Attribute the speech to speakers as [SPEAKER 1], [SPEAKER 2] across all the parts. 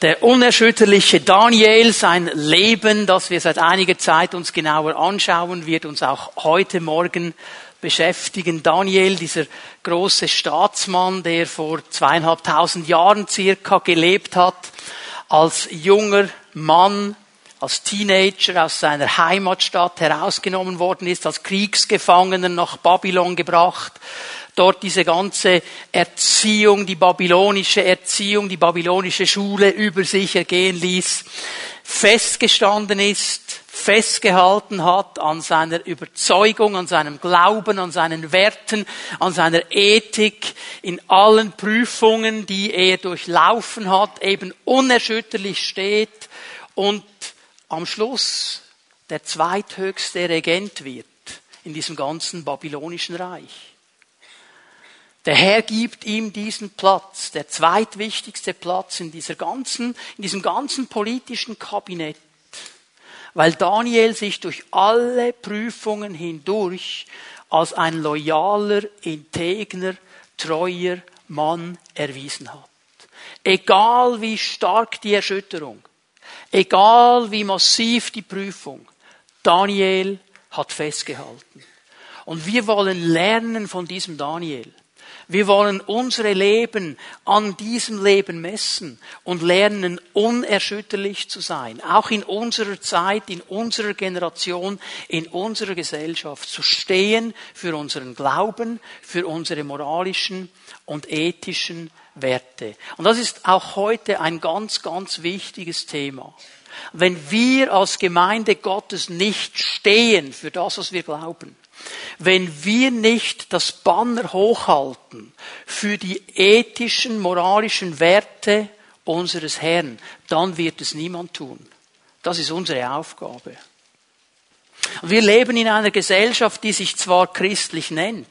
[SPEAKER 1] Der unerschütterliche Daniel, sein Leben, das wir seit einiger Zeit uns genauer anschauen, wird uns auch heute Morgen beschäftigen. Daniel, dieser große Staatsmann, der vor zweieinhalbtausend Jahren circa gelebt hat, als junger Mann, als Teenager aus seiner Heimatstadt herausgenommen worden ist, als Kriegsgefangener nach Babylon gebracht, dort diese ganze Erziehung, die babylonische Erziehung, die babylonische Schule über sich ergehen ließ, festgestanden ist, festgehalten hat an seiner Überzeugung, an seinem Glauben, an seinen Werten, an seiner Ethik, in allen Prüfungen, die er durchlaufen hat, eben unerschütterlich steht und am Schluss der zweithöchste Regent wird in diesem ganzen babylonischen Reich. Der Herr gibt ihm diesen Platz, der zweitwichtigste Platz in dieser ganzen, in diesem ganzen politischen Kabinett. Weil Daniel sich durch alle Prüfungen hindurch als ein loyaler, integner, treuer Mann erwiesen hat. Egal wie stark die Erschütterung, egal wie massiv die Prüfung, Daniel hat festgehalten. Und wir wollen lernen von diesem Daniel. Wir wollen unsere Leben an diesem Leben messen und lernen, unerschütterlich zu sein. Auch in unserer Zeit, in unserer Generation, in unserer Gesellschaft zu stehen für unseren Glauben, für unsere moralischen und ethischen Werte. Und das ist auch heute ein ganz, ganz wichtiges Thema. Wenn wir als Gemeinde Gottes nicht stehen für das, was wir glauben, wenn wir nicht das Banner hochhalten für die ethischen, moralischen Werte unseres Herrn, dann wird es niemand tun. Das ist unsere Aufgabe. wir leben in einer Gesellschaft, die sich zwar christlich nennt,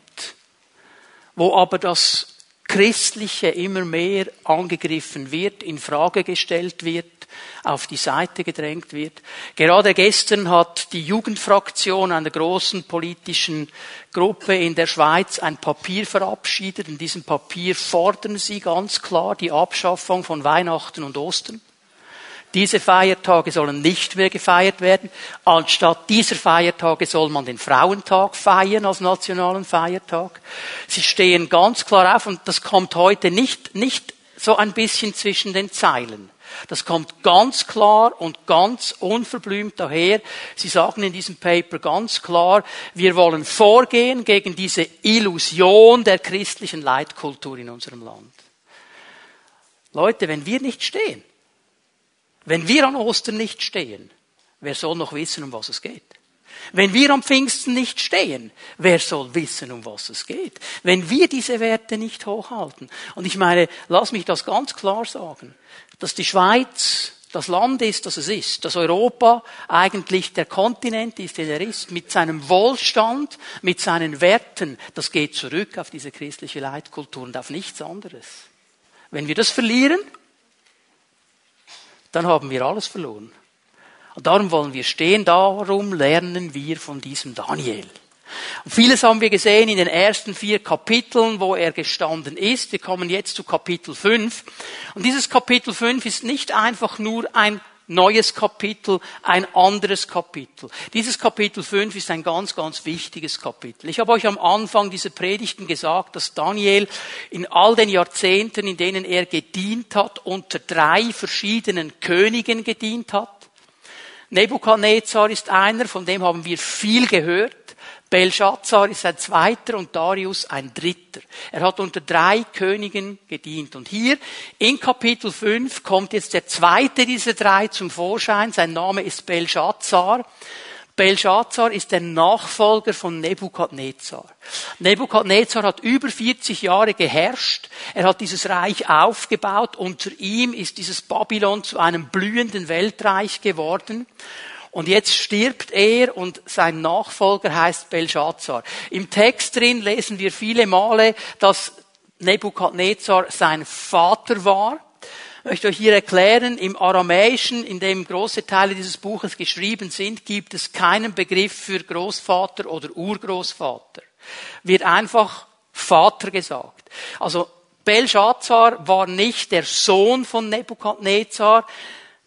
[SPEAKER 1] wo aber das Christliche immer mehr angegriffen wird, in Frage gestellt wird, auf die Seite gedrängt wird. Gerade gestern hat die Jugendfraktion einer großen politischen Gruppe in der Schweiz ein Papier verabschiedet. In diesem Papier fordern sie ganz klar die Abschaffung von Weihnachten und Ostern. Diese Feiertage sollen nicht mehr gefeiert werden. Anstatt dieser Feiertage soll man den Frauentag feiern als nationalen Feiertag. Sie stehen ganz klar auf und das kommt heute nicht, nicht so ein bisschen zwischen den Zeilen. Das kommt ganz klar und ganz unverblümt daher. Sie sagen in diesem Paper ganz klar, wir wollen vorgehen gegen diese Illusion der christlichen Leitkultur in unserem Land. Leute, wenn wir nicht stehen, wenn wir an Ostern nicht stehen, wer soll noch wissen, um was es geht? Wenn wir am Pfingsten nicht stehen, wer soll wissen, um was es geht? Wenn wir diese Werte nicht hochhalten. Und ich meine, lass mich das ganz klar sagen dass die Schweiz das Land ist, das es ist, dass Europa eigentlich der Kontinent ist, den er ist, mit seinem Wohlstand, mit seinen Werten, das geht zurück auf diese christliche Leitkultur und auf nichts anderes. Wenn wir das verlieren, dann haben wir alles verloren. Und darum wollen wir stehen, darum lernen wir von diesem Daniel. Und vieles haben wir gesehen in den ersten vier Kapiteln, wo er gestanden ist. Wir kommen jetzt zu Kapitel 5. Und dieses Kapitel 5 ist nicht einfach nur ein neues Kapitel, ein anderes Kapitel. Dieses Kapitel 5 ist ein ganz, ganz wichtiges Kapitel. Ich habe euch am Anfang dieser Predigten gesagt, dass Daniel in all den Jahrzehnten, in denen er gedient hat, unter drei verschiedenen Königen gedient hat. Nebukadnezar ist einer, von dem haben wir viel gehört. Belshazzar ist ein zweiter und Darius ein dritter. Er hat unter drei Königen gedient. Und hier in Kapitel 5 kommt jetzt der zweite dieser drei zum Vorschein. Sein Name ist Belshazzar. Belshazzar ist der Nachfolger von Nebukadnezar. Nebukadnezar hat über 40 Jahre geherrscht. Er hat dieses Reich aufgebaut. Unter ihm ist dieses Babylon zu einem blühenden Weltreich geworden. Und jetzt stirbt er und sein Nachfolger heißt Belshazzar. Im Text drin lesen wir viele Male, dass Nebukadnezar sein Vater war. Ich möchte euch hier erklären, im Aramäischen, in dem große Teile dieses Buches geschrieben sind, gibt es keinen Begriff für Großvater oder Urgroßvater. Wird einfach Vater gesagt. Also Belshazzar war nicht der Sohn von Nebukadnezar.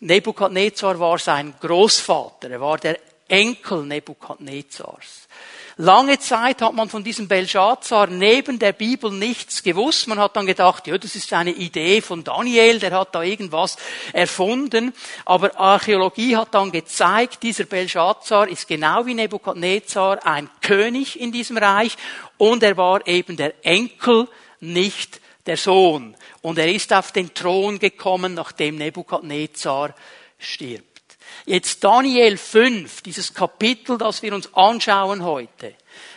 [SPEAKER 1] Nebukadnezar war sein Großvater. Er war der Enkel Nebukadnezars. Lange Zeit hat man von diesem Belshazzar neben der Bibel nichts gewusst. Man hat dann gedacht, ja, das ist eine Idee von Daniel, der hat da irgendwas erfunden. Aber Archäologie hat dann gezeigt, dieser Belshazzar ist genau wie Nebukadnezar ein König in diesem Reich und er war eben der Enkel, nicht der Sohn. Und er ist auf den Thron gekommen, nachdem Nebukadnezar stirbt. Jetzt Daniel 5, dieses Kapitel, das wir uns anschauen heute.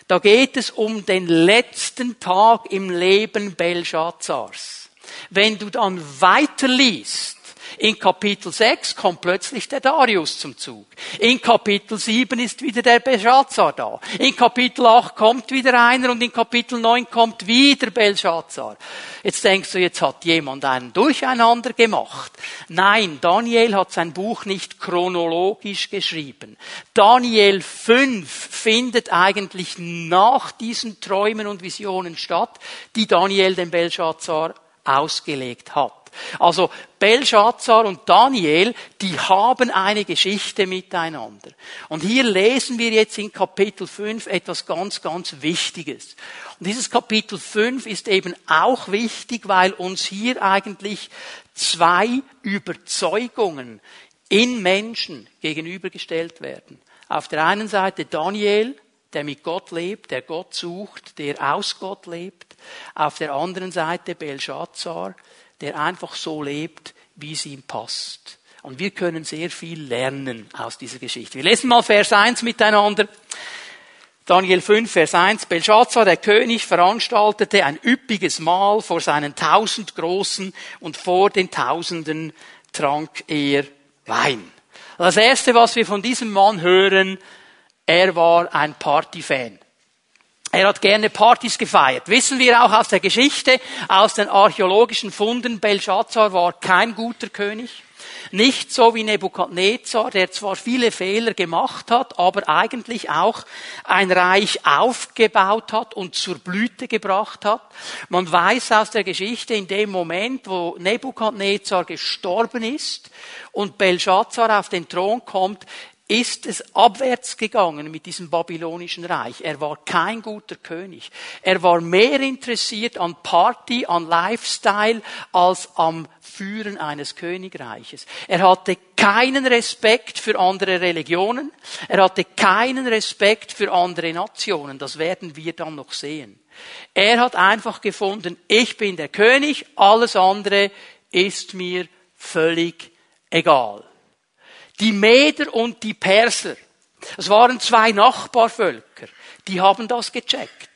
[SPEAKER 1] Da geht es um den letzten Tag im Leben Belshazzars. Wenn du dann weiterliest, in Kapitel 6 kommt plötzlich der Darius zum Zug. In Kapitel 7 ist wieder der Belshazzar da. In Kapitel 8 kommt wieder einer und in Kapitel 9 kommt wieder Belshazzar. Jetzt denkst du, jetzt hat jemand einen Durcheinander gemacht. Nein, Daniel hat sein Buch nicht chronologisch geschrieben. Daniel 5 findet eigentlich nach diesen Träumen und Visionen statt, die Daniel dem Belshazzar ausgelegt hat. Also Belshazzar und Daniel, die haben eine Geschichte miteinander. Und hier lesen wir jetzt in Kapitel 5 etwas ganz, ganz Wichtiges. Und dieses Kapitel 5 ist eben auch wichtig, weil uns hier eigentlich zwei Überzeugungen in Menschen gegenübergestellt werden. Auf der einen Seite Daniel, der mit Gott lebt, der Gott sucht, der aus Gott lebt. Auf der anderen Seite Belshazzar, der einfach so lebt, wie es ihm passt. Und wir können sehr viel lernen aus dieser Geschichte. Wir lesen mal Vers 1 miteinander. Daniel 5, Vers 1. Belshazzar, der König, veranstaltete ein üppiges Mahl vor seinen tausend Großen und vor den Tausenden trank er Wein. Das erste, was wir von diesem Mann hören, er war ein Partyfan. Er hat gerne Partys gefeiert. Wissen wir auch aus der Geschichte, aus den archäologischen Funden, Belshazzar war kein guter König. Nicht so wie Nebukadnezar, der zwar viele Fehler gemacht hat, aber eigentlich auch ein Reich aufgebaut hat und zur Blüte gebracht hat. Man weiß aus der Geschichte, in dem Moment, wo Nebukadnezar gestorben ist und Belshazzar auf den Thron kommt, ist es abwärts gegangen mit diesem babylonischen Reich. Er war kein guter König. Er war mehr interessiert an Party, an Lifestyle, als am Führen eines Königreiches. Er hatte keinen Respekt für andere Religionen. Er hatte keinen Respekt für andere Nationen. Das werden wir dann noch sehen. Er hat einfach gefunden, ich bin der König, alles andere ist mir völlig egal. Die Meder und die Perser, das waren zwei Nachbarvölker, die haben das gecheckt.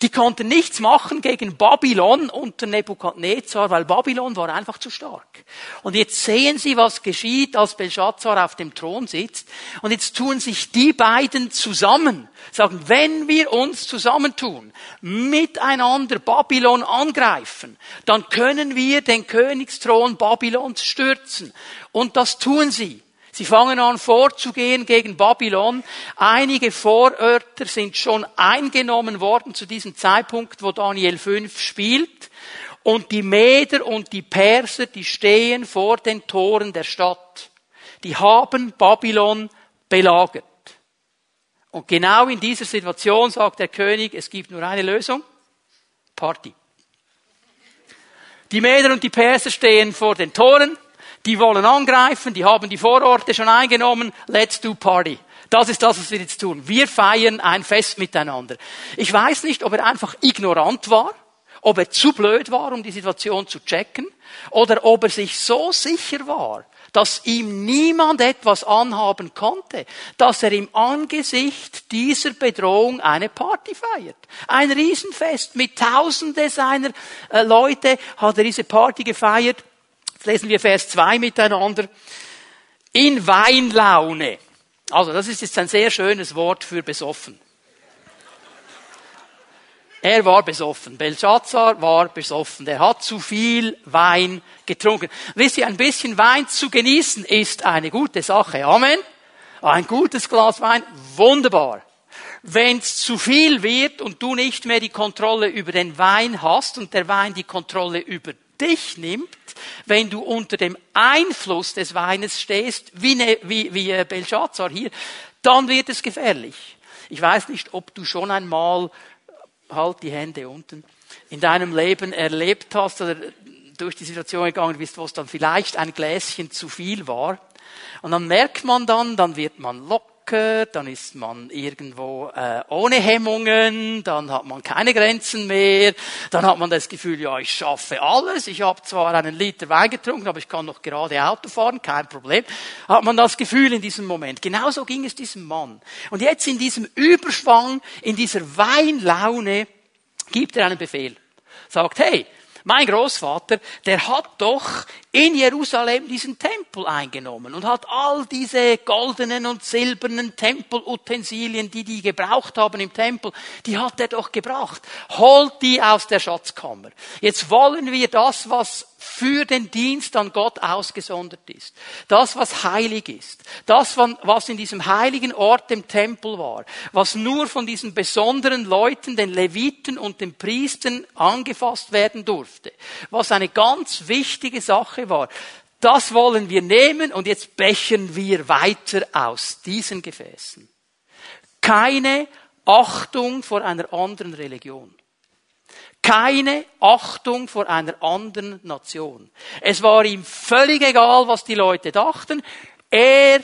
[SPEAKER 1] Die konnten nichts machen gegen Babylon unter Nebukadnezar, weil Babylon war einfach zu stark. Und jetzt sehen Sie, was geschieht, als Belshazzar auf dem Thron sitzt. Und jetzt tun sich die beiden zusammen, sagen, wenn wir uns zusammentun, miteinander Babylon angreifen, dann können wir den Königsthron Babylons stürzen. Und das tun sie. Sie fangen an vorzugehen gegen Babylon. Einige Vorörter sind schon eingenommen worden zu diesem Zeitpunkt, wo Daniel 5 spielt. Und die Meder und die Perser, die stehen vor den Toren der Stadt. Die haben Babylon belagert. Und genau in dieser Situation sagt der König, es gibt nur eine Lösung. Party. Die Meder und die Perser stehen vor den Toren. Die wollen angreifen, die haben die Vororte schon eingenommen. Let's do party. Das ist das, was wir jetzt tun. Wir feiern ein Fest miteinander. Ich weiß nicht, ob er einfach ignorant war, ob er zu blöd war, um die Situation zu checken, oder ob er sich so sicher war, dass ihm niemand etwas anhaben konnte, dass er im Angesicht dieser Bedrohung eine Party feiert. Ein Riesenfest mit Tausende seiner äh, Leute hat er diese Party gefeiert Jetzt lesen wir Vers 2 miteinander. In Weinlaune. Also, das ist jetzt ein sehr schönes Wort für besoffen. Er war besoffen. Belshazzar war besoffen. Er hat zu viel Wein getrunken. Wisst ihr, ein bisschen Wein zu genießen ist eine gute Sache. Amen. Ein gutes Glas Wein, wunderbar. wenn es zu viel wird und du nicht mehr die Kontrolle über den Wein hast und der Wein die Kontrolle über dich nimmt, wenn du unter dem Einfluss des Weines stehst, wie, ne, wie, wie äh, Belshazzar hier, dann wird es gefährlich. Ich weiß nicht, ob du schon einmal, halt die Hände unten, in deinem Leben erlebt hast oder durch die Situation gegangen bist, wo es dann vielleicht ein Gläschen zu viel war. Und dann merkt man dann, dann wird man locker locker, dann ist man irgendwo äh, ohne Hemmungen, dann hat man keine Grenzen mehr, dann hat man das Gefühl, ja, ich schaffe alles, ich habe zwar einen Liter Wein getrunken, aber ich kann noch gerade Auto fahren, kein Problem. Hat man das Gefühl in diesem Moment. Genauso ging es diesem Mann. Und jetzt in diesem Überschwang, in dieser Weinlaune, gibt er einen Befehl. Sagt, hey, mein Großvater, der hat doch in Jerusalem diesen Tempel eingenommen und hat all diese goldenen und silbernen Tempelutensilien, die die gebraucht haben im Tempel, die hat er doch gebracht. Holt die aus der Schatzkammer. Jetzt wollen wir das, was für den Dienst an Gott ausgesondert ist. Das, was heilig ist. Das, was in diesem heiligen Ort im Tempel war. Was nur von diesen besonderen Leuten, den Leviten und den Priestern angefasst werden durfte. Was eine ganz wichtige Sache war. Das wollen wir nehmen und jetzt bechern wir weiter aus diesen Gefäßen. Keine Achtung vor einer anderen Religion. Keine Achtung vor einer anderen Nation. Es war ihm völlig egal, was die Leute dachten. Er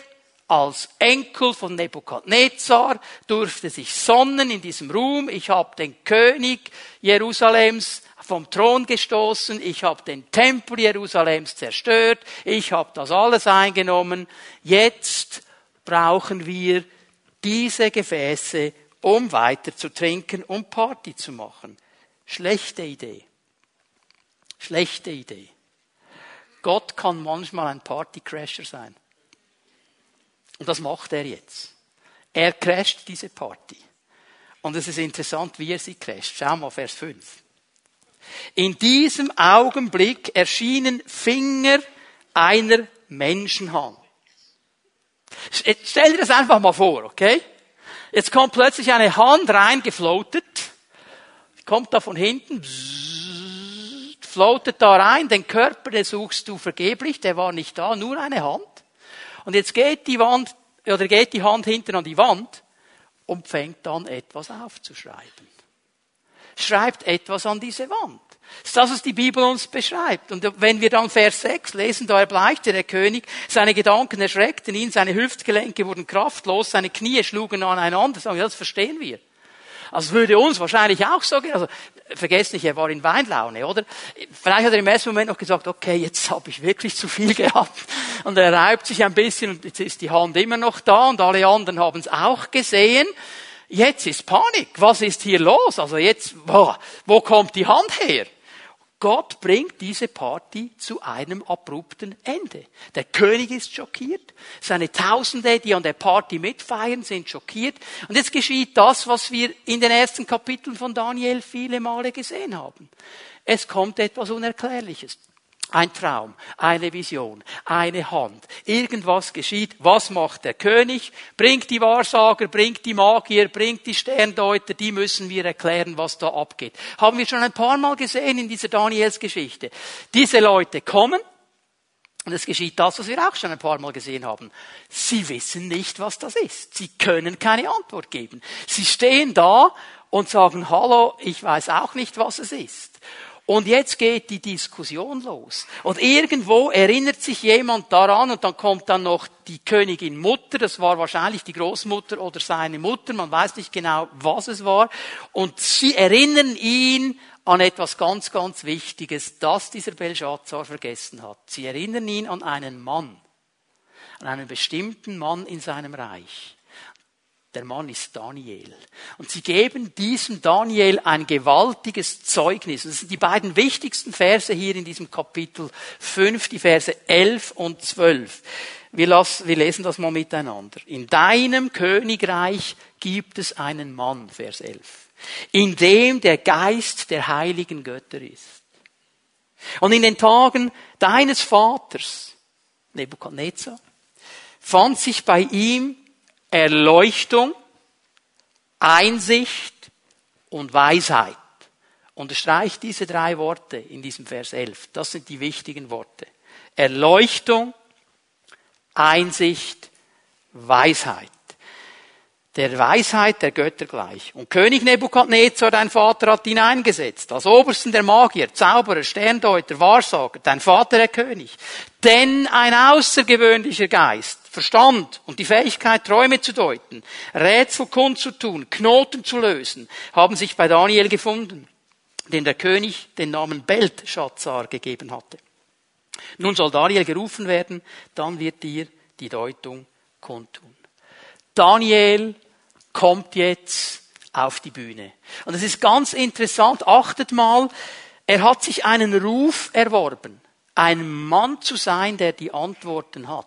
[SPEAKER 1] als Enkel von Nebukadnezar durfte sich sonnen in diesem Ruhm. Ich habe den König Jerusalems vom Thron gestoßen, ich habe den Tempel Jerusalems zerstört, ich habe das alles eingenommen. Jetzt brauchen wir diese Gefäße, um weiter zu trinken, um Party zu machen. Schlechte Idee. Schlechte Idee. Gott kann manchmal ein Partycrasher sein. Und das macht er jetzt. Er crasht diese Party. Und es ist interessant, wie er sie crasht. Schau mal Vers 5. In diesem Augenblick erschienen Finger einer Menschenhand. Stell dir das einfach mal vor, okay? Jetzt kommt plötzlich eine Hand reingefloatet kommt da von hinten, floatet da rein, den Körper, den suchst du vergeblich, der war nicht da, nur eine Hand. Und jetzt geht die Wand, oder geht die Hand hinten an die Wand und fängt dann etwas aufzuschreiben. Schreibt etwas an diese Wand. Das ist das, was die Bibel uns beschreibt. Und wenn wir dann Vers 6 lesen, da erbleichte der König, seine Gedanken erschreckten ihn, seine Hüftgelenke wurden kraftlos, seine Knie schlugen aneinander. Sagen, das verstehen wir. Also würde uns wahrscheinlich auch so gehen. Also vergesst nicht, er war in Weinlaune, oder? Vielleicht hat er im ersten Moment noch gesagt, okay, jetzt habe ich wirklich zu viel gehabt. Und er reibt sich ein bisschen und jetzt ist die Hand immer noch da und alle anderen haben es auch gesehen. Jetzt ist Panik. Was ist hier los? Also jetzt, wo, wo kommt die Hand her? Gott bringt diese Party zu einem abrupten Ende. Der König ist schockiert, seine Tausende, die an der Party mitfeiern, sind schockiert. Und jetzt geschieht das, was wir in den ersten Kapiteln von Daniel viele Male gesehen haben. Es kommt etwas Unerklärliches. Ein Traum, eine Vision, eine Hand. Irgendwas geschieht. Was macht der König? Bringt die Wahrsager, bringt die Magier, bringt die Sterndeuter, die müssen wir erklären, was da abgeht. Haben wir schon ein paar Mal gesehen in dieser Daniels Geschichte. Diese Leute kommen, und es geschieht das, was wir auch schon ein paar Mal gesehen haben. Sie wissen nicht, was das ist. Sie können keine Antwort geben. Sie stehen da und sagen, hallo, ich weiß auch nicht, was es ist. Und jetzt geht die Diskussion los. Und irgendwo erinnert sich jemand daran und dann kommt dann noch die Königin Mutter, das war wahrscheinlich die Großmutter oder seine Mutter, man weiß nicht genau, was es war. Und sie erinnern ihn an etwas ganz, ganz Wichtiges, das dieser Belshazzar vergessen hat. Sie erinnern ihn an einen Mann, an einen bestimmten Mann in seinem Reich. Der Mann ist Daniel. Und sie geben diesem Daniel ein gewaltiges Zeugnis. Das sind die beiden wichtigsten Verse hier in diesem Kapitel 5, die Verse 11 und 12. Wir, lassen, wir lesen das mal miteinander. In deinem Königreich gibt es einen Mann, Vers 11, in dem der Geist der heiligen Götter ist. Und in den Tagen deines Vaters, Nebukadnezar, fand sich bei ihm Erleuchtung Einsicht und Weisheit. Unterstreicht diese drei Worte in diesem Vers 11. Das sind die wichtigen Worte. Erleuchtung, Einsicht, Weisheit. Der Weisheit der Götter gleich. Und König Nebukadnezar, dein Vater, hat ihn eingesetzt. Als Obersten der Magier, Zauberer, Sterndeuter, Wahrsager, dein Vater der König. Denn ein außergewöhnlicher Geist, Verstand und die Fähigkeit, Träume zu deuten, Rätsel kundzutun, Knoten zu lösen, haben sich bei Daniel gefunden dem der König den Namen Beltschazzar gegeben hatte. Nun soll Daniel gerufen werden, dann wird dir die Deutung kundtun. Daniel kommt jetzt auf die Bühne. Und es ist ganz interessant, achtet mal, er hat sich einen Ruf erworben, ein Mann zu sein, der die Antworten hat.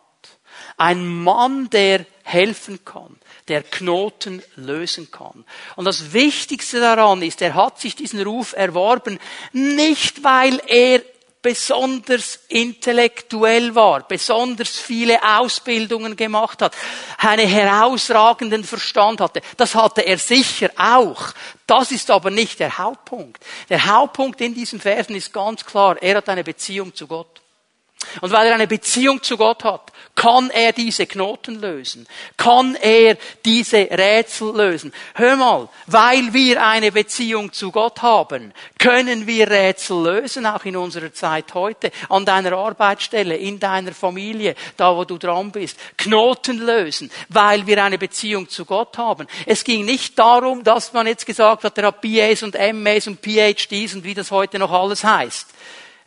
[SPEAKER 1] Ein Mann, der helfen kann, der Knoten lösen kann. Und das Wichtigste daran ist, er hat sich diesen Ruf erworben, nicht weil er besonders intellektuell war, besonders viele Ausbildungen gemacht hat, einen herausragenden Verstand hatte. Das hatte er sicher auch. Das ist aber nicht der Hauptpunkt. Der Hauptpunkt in diesen Versen ist ganz klar, er hat eine Beziehung zu Gott. Und weil er eine Beziehung zu Gott hat, kann er diese Knoten lösen, kann er diese Rätsel lösen. Hör mal, weil wir eine Beziehung zu Gott haben, können wir Rätsel lösen, auch in unserer Zeit heute, an deiner Arbeitsstelle, in deiner Familie, da wo du dran bist. Knoten lösen, weil wir eine Beziehung zu Gott haben. Es ging nicht darum, dass man jetzt gesagt hat, er hat BAs und MAs und PhDs und wie das heute noch alles heißt.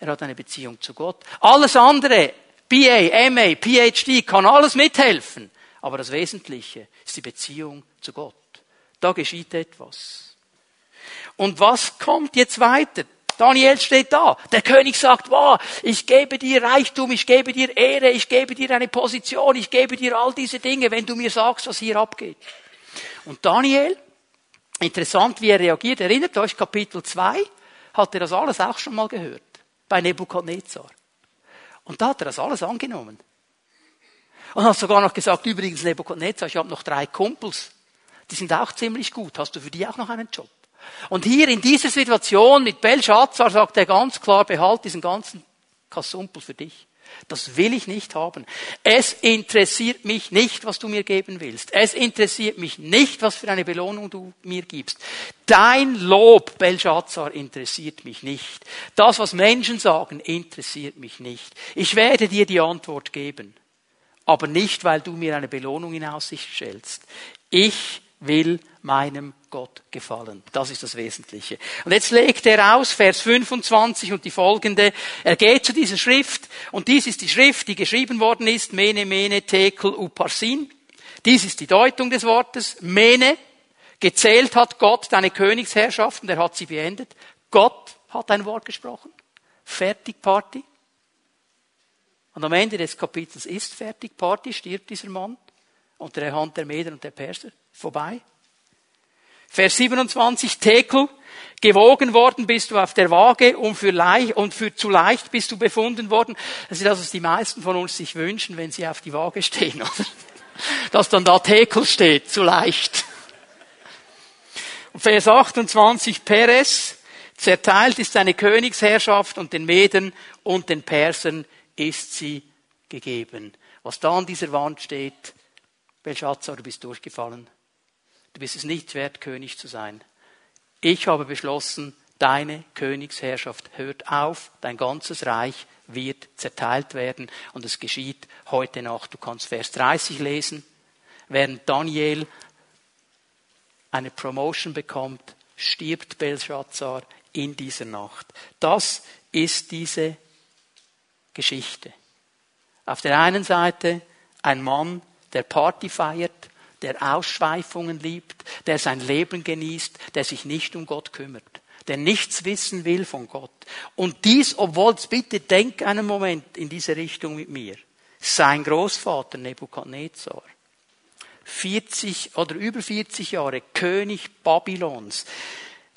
[SPEAKER 1] Er hat eine Beziehung zu Gott. Alles andere, BA, MA, PhD, kann alles mithelfen. Aber das Wesentliche ist die Beziehung zu Gott. Da geschieht etwas. Und was kommt jetzt weiter? Daniel steht da. Der König sagt, wow, ich gebe dir Reichtum, ich gebe dir Ehre, ich gebe dir eine Position, ich gebe dir all diese Dinge, wenn du mir sagst, was hier abgeht. Und Daniel, interessant, wie er reagiert, erinnert euch Kapitel 2, hat er das alles auch schon mal gehört bei Nebukadnezar. Und da hat er das alles angenommen. Und hat sogar noch gesagt, übrigens Nebukadnezar, ich habe noch drei Kumpels, die sind auch ziemlich gut, hast du für die auch noch einen Job? Und hier in dieser Situation mit Belshazzar sagt er ganz klar, behalt diesen ganzen Kasumpel für dich. Das will ich nicht haben. Es interessiert mich nicht, was du mir geben willst. Es interessiert mich nicht, was für eine Belohnung du mir gibst. Dein Lob, Belshazzar, interessiert mich nicht. Das, was Menschen sagen, interessiert mich nicht. Ich werde dir die Antwort geben. Aber nicht, weil du mir eine Belohnung in Aussicht stellst. Ich will meinem Gott gefallen. Das ist das Wesentliche. Und jetzt legt er aus, Vers 25 und die folgende. Er geht zu dieser Schrift und dies ist die Schrift, die geschrieben worden ist, Mene, Mene, Tekel, Uparsin. Dies ist die Deutung des Wortes. Mene, gezählt hat Gott deine Königsherrschaft und er hat sie beendet. Gott hat ein Wort gesprochen. Fertig Party. Und am Ende des Kapitels ist fertig Party, stirbt dieser Mann unter der Hand der Meder und der Perser vorbei. Vers 27, Tekel, gewogen worden bist du auf der Waage und für, leicht, und für zu leicht bist du befunden worden. Das ist das, was die meisten von uns sich wünschen, wenn sie auf die Waage stehen, oder? Dass dann da Tekel steht, zu leicht. Und Vers 28, Peres, zerteilt ist deine Königsherrschaft und den Meden und den Persern ist sie gegeben. Was da an dieser Wand steht, Belshazzar, du bist durchgefallen. Du bist es nicht wert, König zu sein. Ich habe beschlossen, deine Königsherrschaft hört auf, dein ganzes Reich wird zerteilt werden und es geschieht heute Nacht. Du kannst Vers 30 lesen. Während Daniel eine Promotion bekommt, stirbt Belshazzar in dieser Nacht. Das ist diese Geschichte. Auf der einen Seite ein Mann, der Party feiert, der Ausschweifungen liebt, der sein Leben genießt, der sich nicht um Gott kümmert, der nichts wissen will von Gott. Und dies, obwohl, bitte denk einen Moment in diese Richtung mit mir. Sein Großvater Nebukadnezar, 40 oder über 40 Jahre König Babylons,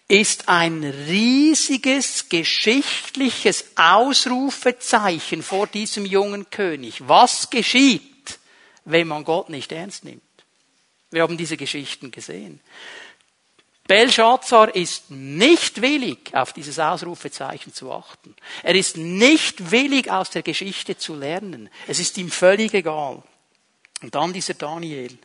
[SPEAKER 1] ist ein riesiges geschichtliches Ausrufezeichen vor diesem jungen König. Was geschieht, wenn man Gott nicht ernst nimmt? Wir haben diese Geschichten gesehen. Belshazzar ist nicht willig, auf dieses Ausrufezeichen zu achten. Er ist nicht willig, aus der Geschichte zu lernen. Es ist ihm völlig egal. Und dann dieser Daniel,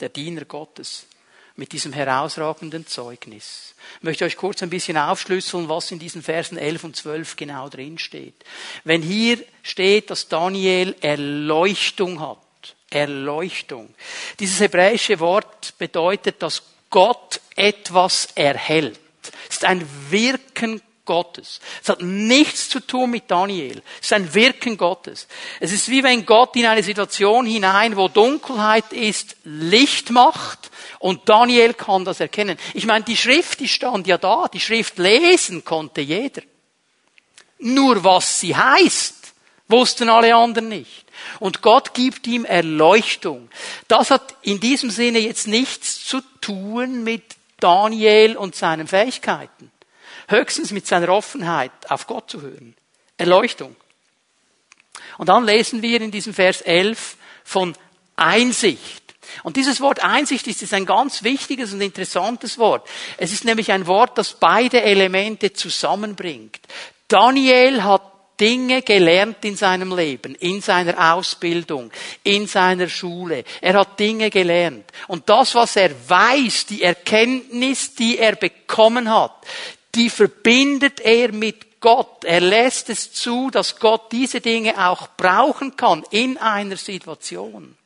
[SPEAKER 1] der Diener Gottes, mit diesem herausragenden Zeugnis. Ich möchte euch kurz ein bisschen aufschlüsseln, was in diesen Versen 11 und 12 genau drin steht. Wenn hier steht, dass Daniel Erleuchtung hat, Erleuchtung. Dieses hebräische Wort bedeutet, dass Gott etwas erhält. Es ist ein Wirken Gottes. Es hat nichts zu tun mit Daniel. Es ist ein Wirken Gottes. Es ist wie wenn Gott in eine Situation hinein, wo Dunkelheit ist, Licht macht und Daniel kann das erkennen. Ich meine, die Schrift, die stand ja da. Die Schrift lesen konnte jeder. Nur was sie heißt, wussten alle anderen nicht. Und Gott gibt ihm Erleuchtung. Das hat in diesem Sinne jetzt nichts zu tun mit Daniel und seinen Fähigkeiten höchstens mit seiner Offenheit auf Gott zu hören. Erleuchtung. Und dann lesen wir in diesem Vers 11 von Einsicht. Und dieses Wort Einsicht ist ein ganz wichtiges und interessantes Wort. Es ist nämlich ein Wort, das beide Elemente zusammenbringt. Daniel hat Dinge gelernt in seinem Leben, in seiner Ausbildung, in seiner Schule. Er hat Dinge gelernt. Und das, was er weiß, die Erkenntnis, die er bekommen hat, die verbindet er mit Gott. Er lässt es zu, dass Gott diese Dinge auch brauchen kann in einer Situation.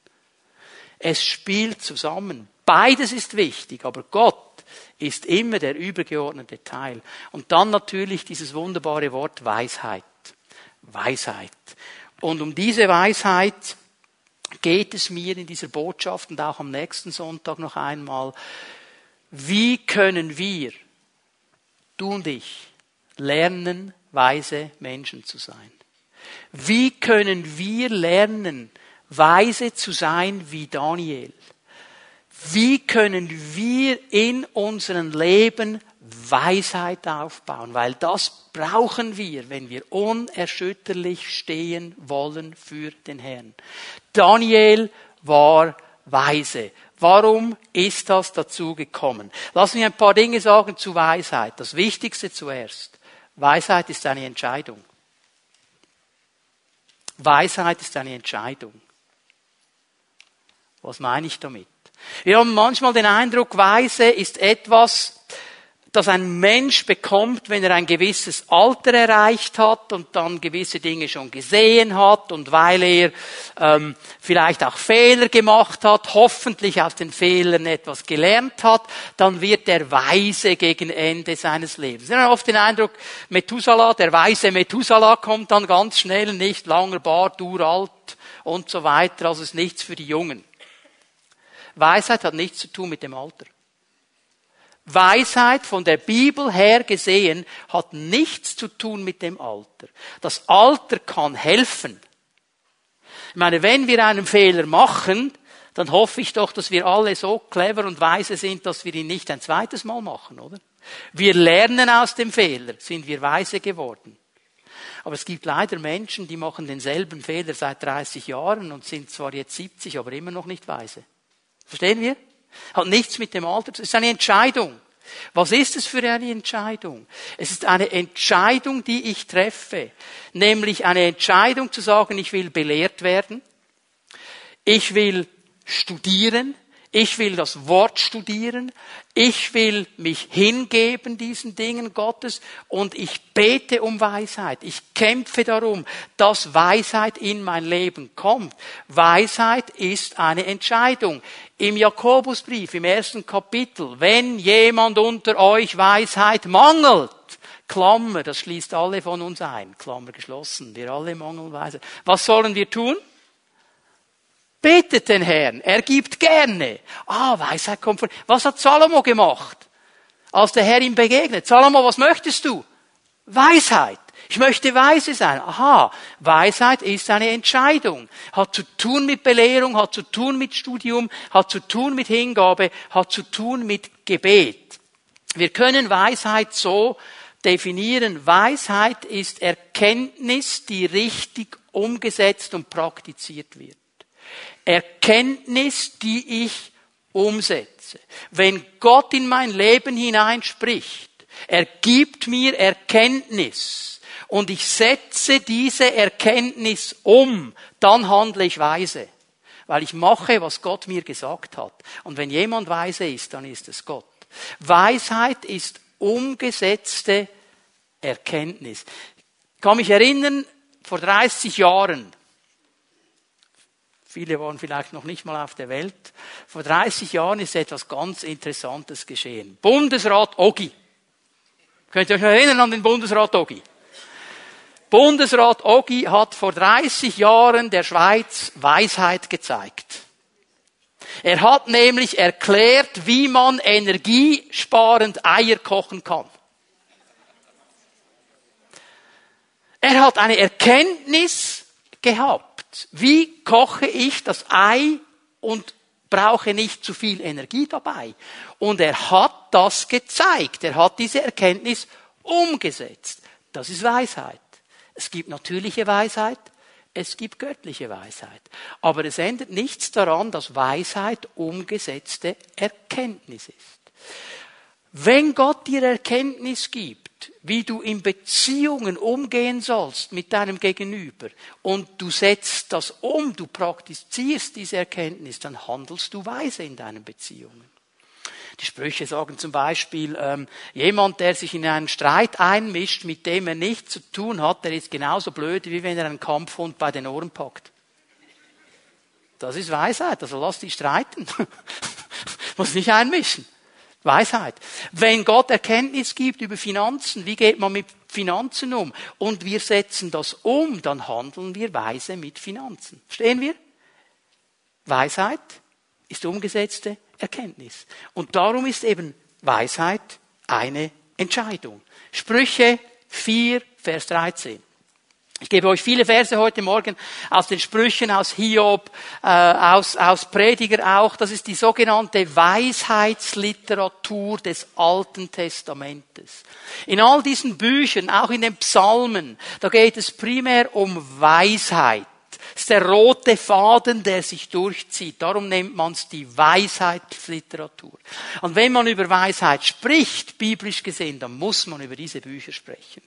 [SPEAKER 1] Es spielt zusammen. Beides ist wichtig, aber Gott ist immer der übergeordnete Teil. Und dann natürlich dieses wunderbare Wort Weisheit. Weisheit. Und um diese Weisheit geht es mir in dieser Botschaft und auch am nächsten Sonntag noch einmal. Wie können wir du und ich lernen, weise Menschen zu sein? Wie können wir lernen, weise zu sein wie Daniel? Wie können wir in unserem Leben Weisheit aufbauen? Weil das brauchen wir, wenn wir unerschütterlich stehen wollen für den Herrn. Daniel war weise. Warum ist das dazu gekommen? Lass mich ein paar Dinge sagen zu Weisheit. Das Wichtigste zuerst. Weisheit ist eine Entscheidung. Weisheit ist eine Entscheidung. Was meine ich damit? Wir haben manchmal den Eindruck, Weise ist etwas, das ein Mensch bekommt, wenn er ein gewisses Alter erreicht hat und dann gewisse Dinge schon gesehen hat und weil er ähm, vielleicht auch Fehler gemacht hat, hoffentlich aus den Fehlern etwas gelernt hat, dann wird er weise gegen Ende seines Lebens. Wir haben oft den Eindruck, Methuselah, der weise Methuselah kommt dann ganz schnell, nicht langer Bart, uralt und so weiter, also ist nichts für die Jungen. Weisheit hat nichts zu tun mit dem Alter. Weisheit von der Bibel her gesehen hat nichts zu tun mit dem Alter. Das Alter kann helfen. Ich meine, wenn wir einen Fehler machen, dann hoffe ich doch, dass wir alle so clever und weise sind, dass wir ihn nicht ein zweites Mal machen, oder? Wir lernen aus dem Fehler, sind wir weise geworden. Aber es gibt leider Menschen, die machen denselben Fehler seit 30 Jahren und sind zwar jetzt 70, aber immer noch nicht weise. Verstehen wir? Hat nichts mit dem Alter zu tun. Es ist eine Entscheidung. Was ist es für eine Entscheidung? Es ist eine Entscheidung, die ich treffe. Nämlich eine Entscheidung zu sagen, ich will belehrt werden. Ich will studieren. Ich will das Wort studieren. Ich will mich hingeben diesen Dingen Gottes und ich bete um Weisheit. Ich kämpfe darum, dass Weisheit in mein Leben kommt. Weisheit ist eine Entscheidung. Im Jakobusbrief, im ersten Kapitel, wenn jemand unter euch Weisheit mangelt, Klammer, das schließt alle von uns ein, Klammer geschlossen, wir alle mangeln Weisheit. Was sollen wir tun? Betet den Herrn. Er gibt gerne. Ah, Weisheit kommt von. Was hat Salomo gemacht? Als der Herr ihm begegnet. Salomo, was möchtest du? Weisheit. Ich möchte weise sein. Aha, Weisheit ist eine Entscheidung. Hat zu tun mit Belehrung, hat zu tun mit Studium, hat zu tun mit Hingabe, hat zu tun mit Gebet. Wir können Weisheit so definieren. Weisheit ist Erkenntnis, die richtig umgesetzt und praktiziert wird. Erkenntnis, die ich umsetze, wenn Gott in mein Leben hineinspricht, er gibt mir Erkenntnis und ich setze diese Erkenntnis um, dann handle ich weise. Weil ich mache, was Gott mir gesagt hat. Und wenn jemand weise ist, dann ist es Gott. Weisheit ist umgesetzte Erkenntnis. Ich kann mich erinnern, vor 30 Jahren, viele waren vielleicht noch nicht mal auf der Welt, vor 30 Jahren ist etwas ganz Interessantes geschehen. Bundesrat Ogi. Könnt ihr euch noch erinnern an den Bundesrat Ogi? Bundesrat Ogi hat vor 30 Jahren der Schweiz Weisheit gezeigt. Er hat nämlich erklärt, wie man energiesparend Eier kochen kann. Er hat eine Erkenntnis gehabt. Wie koche ich das Ei und brauche nicht zu viel Energie dabei? Und er hat das gezeigt. Er hat diese Erkenntnis umgesetzt. Das ist Weisheit. Es gibt natürliche Weisheit, es gibt göttliche Weisheit. Aber es ändert nichts daran, dass Weisheit umgesetzte Erkenntnis ist. Wenn Gott dir Erkenntnis gibt, wie du in Beziehungen umgehen sollst mit deinem Gegenüber und du setzt das um, du praktizierst diese Erkenntnis, dann handelst du weise in deinen Beziehungen. Die Sprüche sagen zum Beispiel, ähm, jemand, der sich in einen Streit einmischt, mit dem er nichts zu tun hat, der ist genauso blöd, wie wenn er einen Kampfhund bei den Ohren packt. Das ist Weisheit, also lass die streiten. Muss nicht einmischen. Weisheit. Wenn Gott Erkenntnis gibt über Finanzen, wie geht man mit Finanzen um? Und wir setzen das um, dann handeln wir weise mit Finanzen. Verstehen wir? Weisheit ist umgesetzte Erkenntnis. Und darum ist eben Weisheit eine Entscheidung. Sprüche 4, Vers 13. Ich gebe euch viele Verse heute Morgen aus den Sprüchen, aus Hiob, äh, aus, aus Prediger auch. Das ist die sogenannte Weisheitsliteratur des Alten Testamentes. In all diesen Büchern, auch in den Psalmen, da geht es primär um Weisheit. Das ist der rote Faden, der sich durchzieht. Darum nennt man es die Weisheitsliteratur. Und wenn man über Weisheit spricht, biblisch gesehen, dann muss man über diese Bücher sprechen.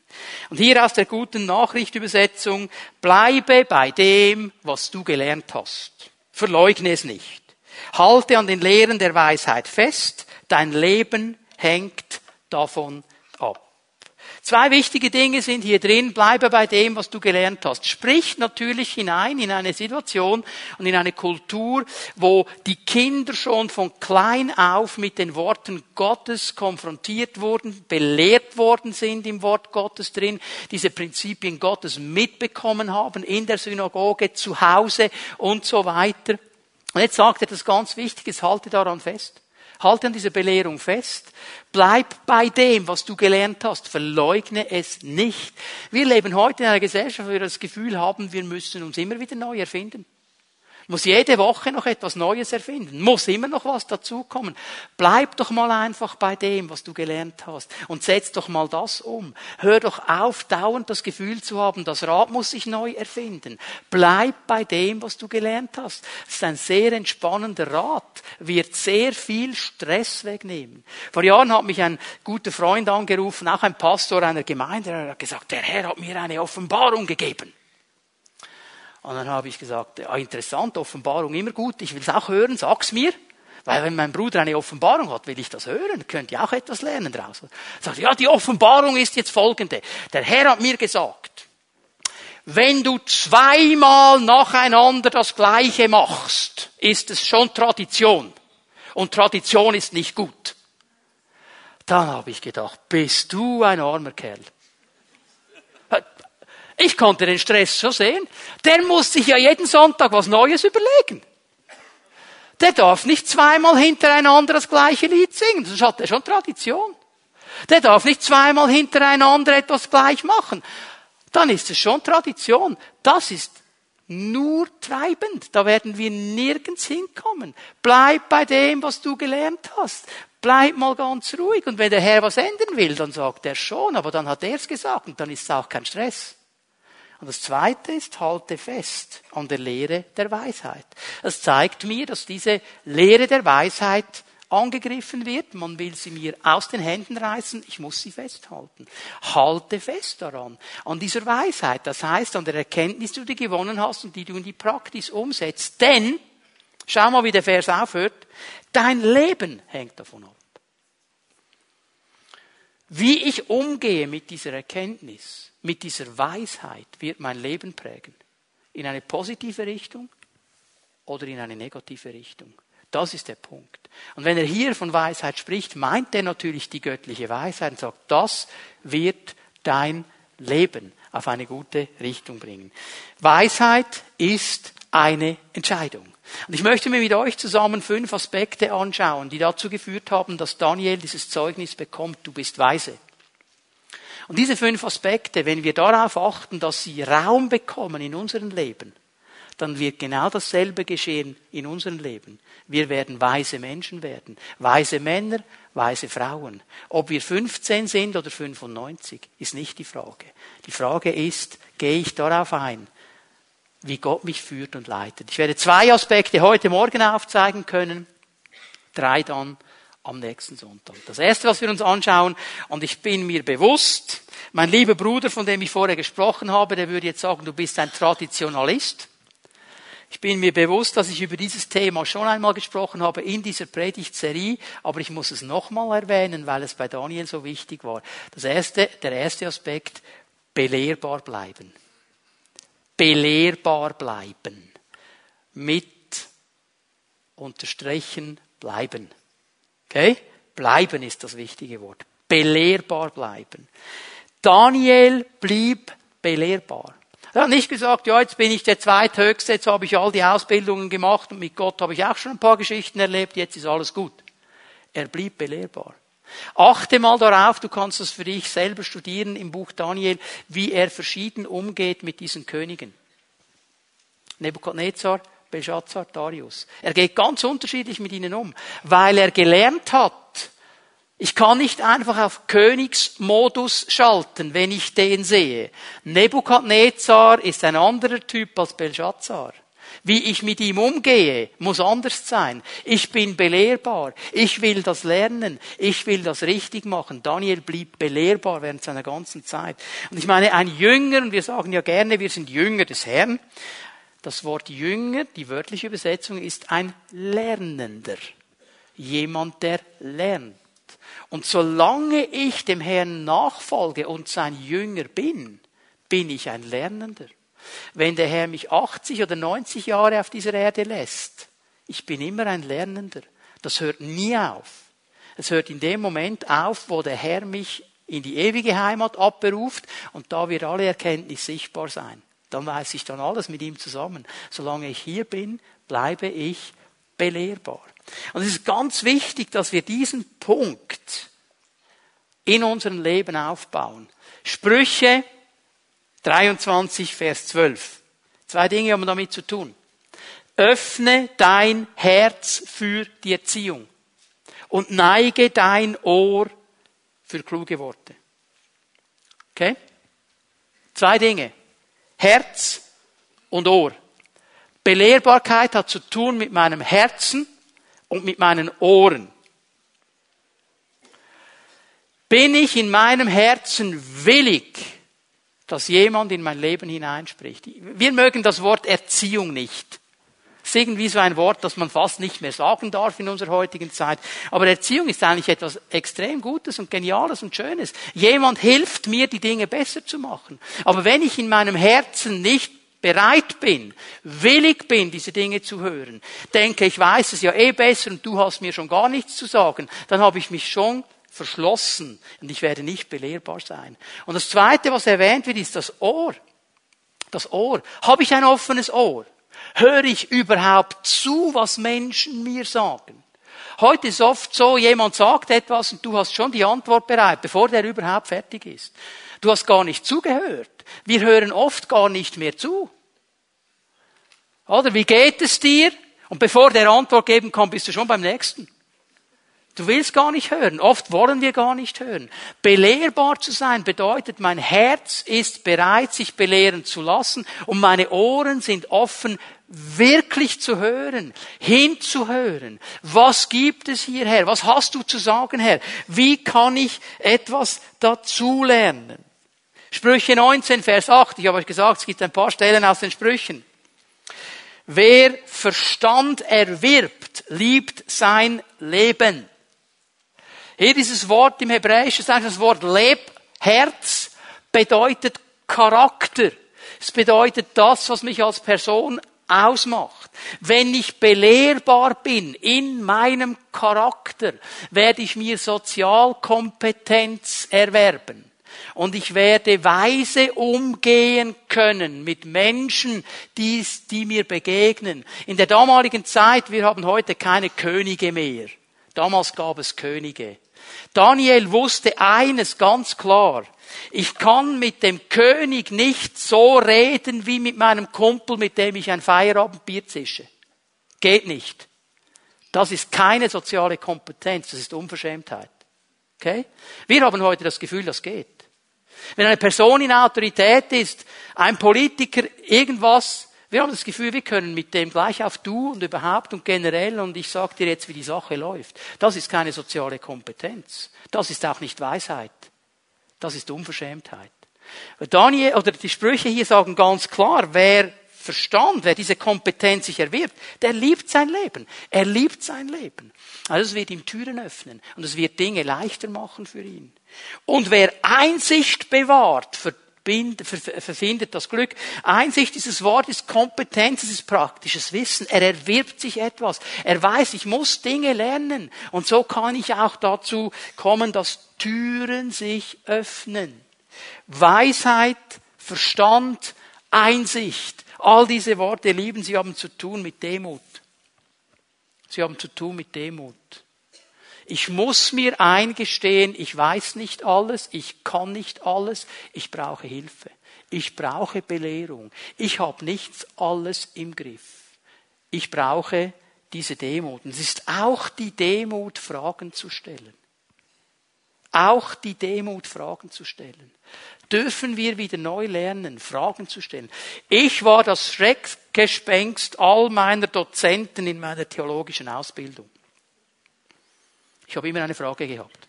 [SPEAKER 1] Und hier aus der guten Nachrichtübersetzung, bleibe bei dem, was du gelernt hast. Verleugne es nicht. Halte an den Lehren der Weisheit fest. Dein Leben hängt davon Zwei wichtige Dinge sind hier drin. Bleibe bei dem, was du gelernt hast. Sprich natürlich hinein in eine Situation und in eine Kultur, wo die Kinder schon von klein auf mit den Worten Gottes konfrontiert wurden, belehrt worden sind im Wort Gottes drin, diese Prinzipien Gottes mitbekommen haben in der Synagoge, zu Hause und so weiter. Und jetzt sagt er etwas ganz Wichtiges, halte daran fest. Halte an dieser Belehrung fest. Bleib bei dem, was du gelernt hast. Verleugne es nicht. Wir leben heute in einer Gesellschaft, wo wir das Gefühl haben, wir müssen uns immer wieder neu erfinden. Muss jede Woche noch etwas Neues erfinden. Muss immer noch was dazukommen. Bleib doch mal einfach bei dem, was du gelernt hast. Und setz doch mal das um. Hör doch auf, dauernd das Gefühl zu haben, das Rad muss sich neu erfinden. Bleib bei dem, was du gelernt hast. Das ist ein sehr entspannender Rat. Wird sehr viel Stress wegnehmen. Vor Jahren hat mich ein guter Freund angerufen, auch ein Pastor einer Gemeinde. Er hat gesagt, der Herr hat mir eine Offenbarung gegeben. Und dann habe ich gesagt, ja, interessant, Offenbarung immer gut, ich will es auch hören, sag's mir. Weil wenn mein Bruder eine Offenbarung hat, will ich das hören, könnt ihr auch etwas lernen daraus. Sagt, ja, die Offenbarung ist jetzt folgende. Der Herr hat mir gesagt, wenn du zweimal nacheinander das Gleiche machst, ist es schon Tradition. Und Tradition ist nicht gut. Dann habe ich gedacht, bist du ein armer Kerl. Ich konnte den Stress schon sehen. Der muss sich ja jeden Sonntag was Neues überlegen. Der darf nicht zweimal hintereinander das gleiche Lied singen, sonst hat er schon Tradition. Der darf nicht zweimal hintereinander etwas gleich machen. Dann ist es schon Tradition. Das ist nur treibend. Da werden wir nirgends hinkommen. Bleib bei dem, was du gelernt hast. Bleib mal ganz ruhig. Und wenn der Herr was ändern will, dann sagt er schon, aber dann hat er es gesagt und dann ist es auch kein Stress. Und das zweite ist, halte fest an der Lehre der Weisheit. Es zeigt mir, dass diese Lehre der Weisheit angegriffen wird, man will sie mir aus den Händen reißen, ich muss sie festhalten. Halte fest daran, an dieser Weisheit, das heißt an der Erkenntnis, die du gewonnen hast und die du in die Praxis umsetzt. Denn, schau mal, wie der Vers aufhört, dein Leben hängt davon ab. Wie ich umgehe mit dieser Erkenntnis, mit dieser Weisheit, wird mein Leben prägen. In eine positive Richtung oder in eine negative Richtung. Das ist der Punkt. Und wenn er hier von Weisheit spricht, meint er natürlich die göttliche Weisheit und sagt, das wird dein Leben auf eine gute Richtung bringen. Weisheit ist eine Entscheidung. Und ich möchte mir mit euch zusammen fünf Aspekte anschauen, die dazu geführt haben, dass Daniel dieses Zeugnis bekommt, du bist weise. Und diese fünf Aspekte, wenn wir darauf achten, dass sie Raum bekommen in unserem Leben, dann wird genau dasselbe geschehen in unserem Leben. Wir werden weise Menschen werden. Weise Männer, weise Frauen. Ob wir 15 sind oder 95, ist nicht die Frage. Die Frage ist, gehe ich darauf ein, wie Gott mich führt und leitet. Ich werde zwei Aspekte heute Morgen aufzeigen können, drei dann am nächsten Sonntag. Das erste, was wir uns anschauen, und ich bin mir bewusst, mein lieber Bruder, von dem ich vorher gesprochen habe, der würde jetzt sagen, du bist ein Traditionalist. Ich bin mir bewusst, dass ich über dieses Thema schon einmal gesprochen habe in dieser Predigtserie, aber ich muss es nochmal erwähnen, weil es bei Daniel so wichtig war. Das erste, der erste Aspekt, belehrbar bleiben. Belehrbar bleiben. Mit unterstreichen bleiben. Okay? Bleiben ist das wichtige Wort. Belehrbar bleiben. Daniel blieb belehrbar. Er hat nicht gesagt, ja, jetzt bin ich der Zweithöchste, jetzt habe ich all die Ausbildungen gemacht und mit Gott habe ich auch schon ein paar Geschichten erlebt, jetzt ist alles gut. Er blieb belehrbar. Achte mal darauf, du kannst das für dich selber studieren im Buch Daniel, wie er verschieden umgeht mit diesen Königen. Nebuchadnezzar, Belshazzar, Darius. Er geht ganz unterschiedlich mit ihnen um, weil er gelernt hat, ich kann nicht einfach auf Königsmodus schalten, wenn ich den sehe. Nebukadnezar ist ein anderer Typ als Belshazzar. Wie ich mit ihm umgehe, muss anders sein. Ich bin belehrbar. Ich will das lernen. Ich will das richtig machen. Daniel blieb belehrbar während seiner ganzen Zeit. Und ich meine, ein Jünger, und wir sagen ja gerne, wir sind Jünger des Herrn. Das Wort Jünger, die wörtliche Übersetzung ist ein Lernender. Jemand, der lernt. Und solange ich dem Herrn nachfolge und sein Jünger bin, bin ich ein Lernender. Wenn der Herr mich 80 oder 90 Jahre auf dieser Erde lässt, ich bin immer ein Lernender. Das hört nie auf. Es hört in dem Moment auf, wo der Herr mich in die ewige Heimat abberuft und da wird alle Erkenntnis sichtbar sein. Dann weiß ich dann alles mit ihm zusammen. Solange ich hier bin, bleibe ich belehrbar. Und es ist ganz wichtig, dass wir diesen Punkt in unserem Leben aufbauen. Sprüche 23, Vers 12. Zwei Dinge haben damit zu tun. Öffne dein Herz für die Erziehung und neige dein Ohr für kluge Worte. Okay? Zwei Dinge. Herz und Ohr. Belehrbarkeit hat zu tun mit meinem Herzen und mit meinen Ohren. Bin ich in meinem Herzen willig, dass jemand in mein Leben hineinspricht? Wir mögen das Wort Erziehung nicht. Das ist irgendwie so ein Wort, das man fast nicht mehr sagen darf in unserer heutigen Zeit. Aber Erziehung ist eigentlich etwas extrem Gutes und Geniales und Schönes. Jemand hilft mir, die Dinge besser zu machen. Aber wenn ich in meinem Herzen nicht bereit bin, willig bin, diese Dinge zu hören, denke, ich weiß es ja eh besser und du hast mir schon gar nichts zu sagen, dann habe ich mich schon verschlossen und ich werde nicht belehrbar sein. Und das Zweite, was erwähnt wird, ist das Ohr. Das Ohr. Habe ich ein offenes Ohr? Höre ich überhaupt zu, was Menschen mir sagen? Heute ist oft so, jemand sagt etwas und du hast schon die Antwort bereit, bevor der überhaupt fertig ist. Du hast gar nicht zugehört. Wir hören oft gar nicht mehr zu. Oder wie geht es dir? Und bevor der Antwort geben kann, bist du schon beim nächsten. Du willst gar nicht hören. Oft wollen wir gar nicht hören. Belehrbar zu sein bedeutet, mein Herz ist bereit, sich belehren zu lassen und meine Ohren sind offen, wirklich zu hören, hinzuhören. Was gibt es hierher? Was hast du zu sagen, Herr? Wie kann ich etwas dazulernen? Sprüche 19, Vers 8. Ich habe euch gesagt, es gibt ein paar Stellen aus den Sprüchen. Wer Verstand erwirbt, liebt sein Leben. Hier dieses Wort im Hebräischen, das Wort Leb, Herz, bedeutet Charakter. Es bedeutet das, was mich als Person ausmacht. Wenn ich belehrbar bin in meinem Charakter, werde ich mir Sozialkompetenz erwerben. Und ich werde weise umgehen können mit Menschen, die, die mir begegnen. In der damaligen Zeit, wir haben heute keine Könige mehr. Damals gab es Könige. Daniel wusste eines ganz klar. Ich kann mit dem König nicht so reden wie mit meinem Kumpel, mit dem ich ein Feierabendbier zische. Geht nicht. Das ist keine soziale Kompetenz, das ist Unverschämtheit. Okay? Wir haben heute das Gefühl, das geht. Wenn eine Person in Autorität ist, ein Politiker, irgendwas, wir haben das Gefühl, wir können mit dem gleich auf du und überhaupt und generell und ich sage dir jetzt, wie die Sache läuft. Das ist keine soziale Kompetenz. Das ist auch nicht Weisheit. Das ist Unverschämtheit. Daniel, oder die Sprüche hier sagen ganz klar, wer Verstand, wer diese Kompetenz sich erwirbt, der liebt sein Leben. Er liebt sein Leben. Also es wird ihm Türen öffnen und es wird Dinge leichter machen für ihn. Und wer Einsicht bewahrt, verfindet das Glück. Einsicht, dieses Wort ist Kompetenz, es ist praktisches Wissen. Er erwirbt sich etwas. Er weiß, ich muss Dinge lernen. Und so kann ich auch dazu kommen, dass Türen sich öffnen. Weisheit, Verstand, Einsicht. All diese Worte, lieben, sie haben zu tun mit Demut. Sie haben zu tun mit Demut. Ich muss mir eingestehen, ich weiß nicht alles, ich kann nicht alles, ich brauche Hilfe. Ich brauche Belehrung. Ich habe nichts alles im Griff. Ich brauche diese Demut. Und es ist auch die Demut, Fragen zu stellen. Auch die Demut, Fragen zu stellen dürfen wir wieder neu lernen, Fragen zu stellen. Ich war das Schreckgespenst all meiner Dozenten in meiner theologischen Ausbildung. Ich habe immer eine Frage gehabt.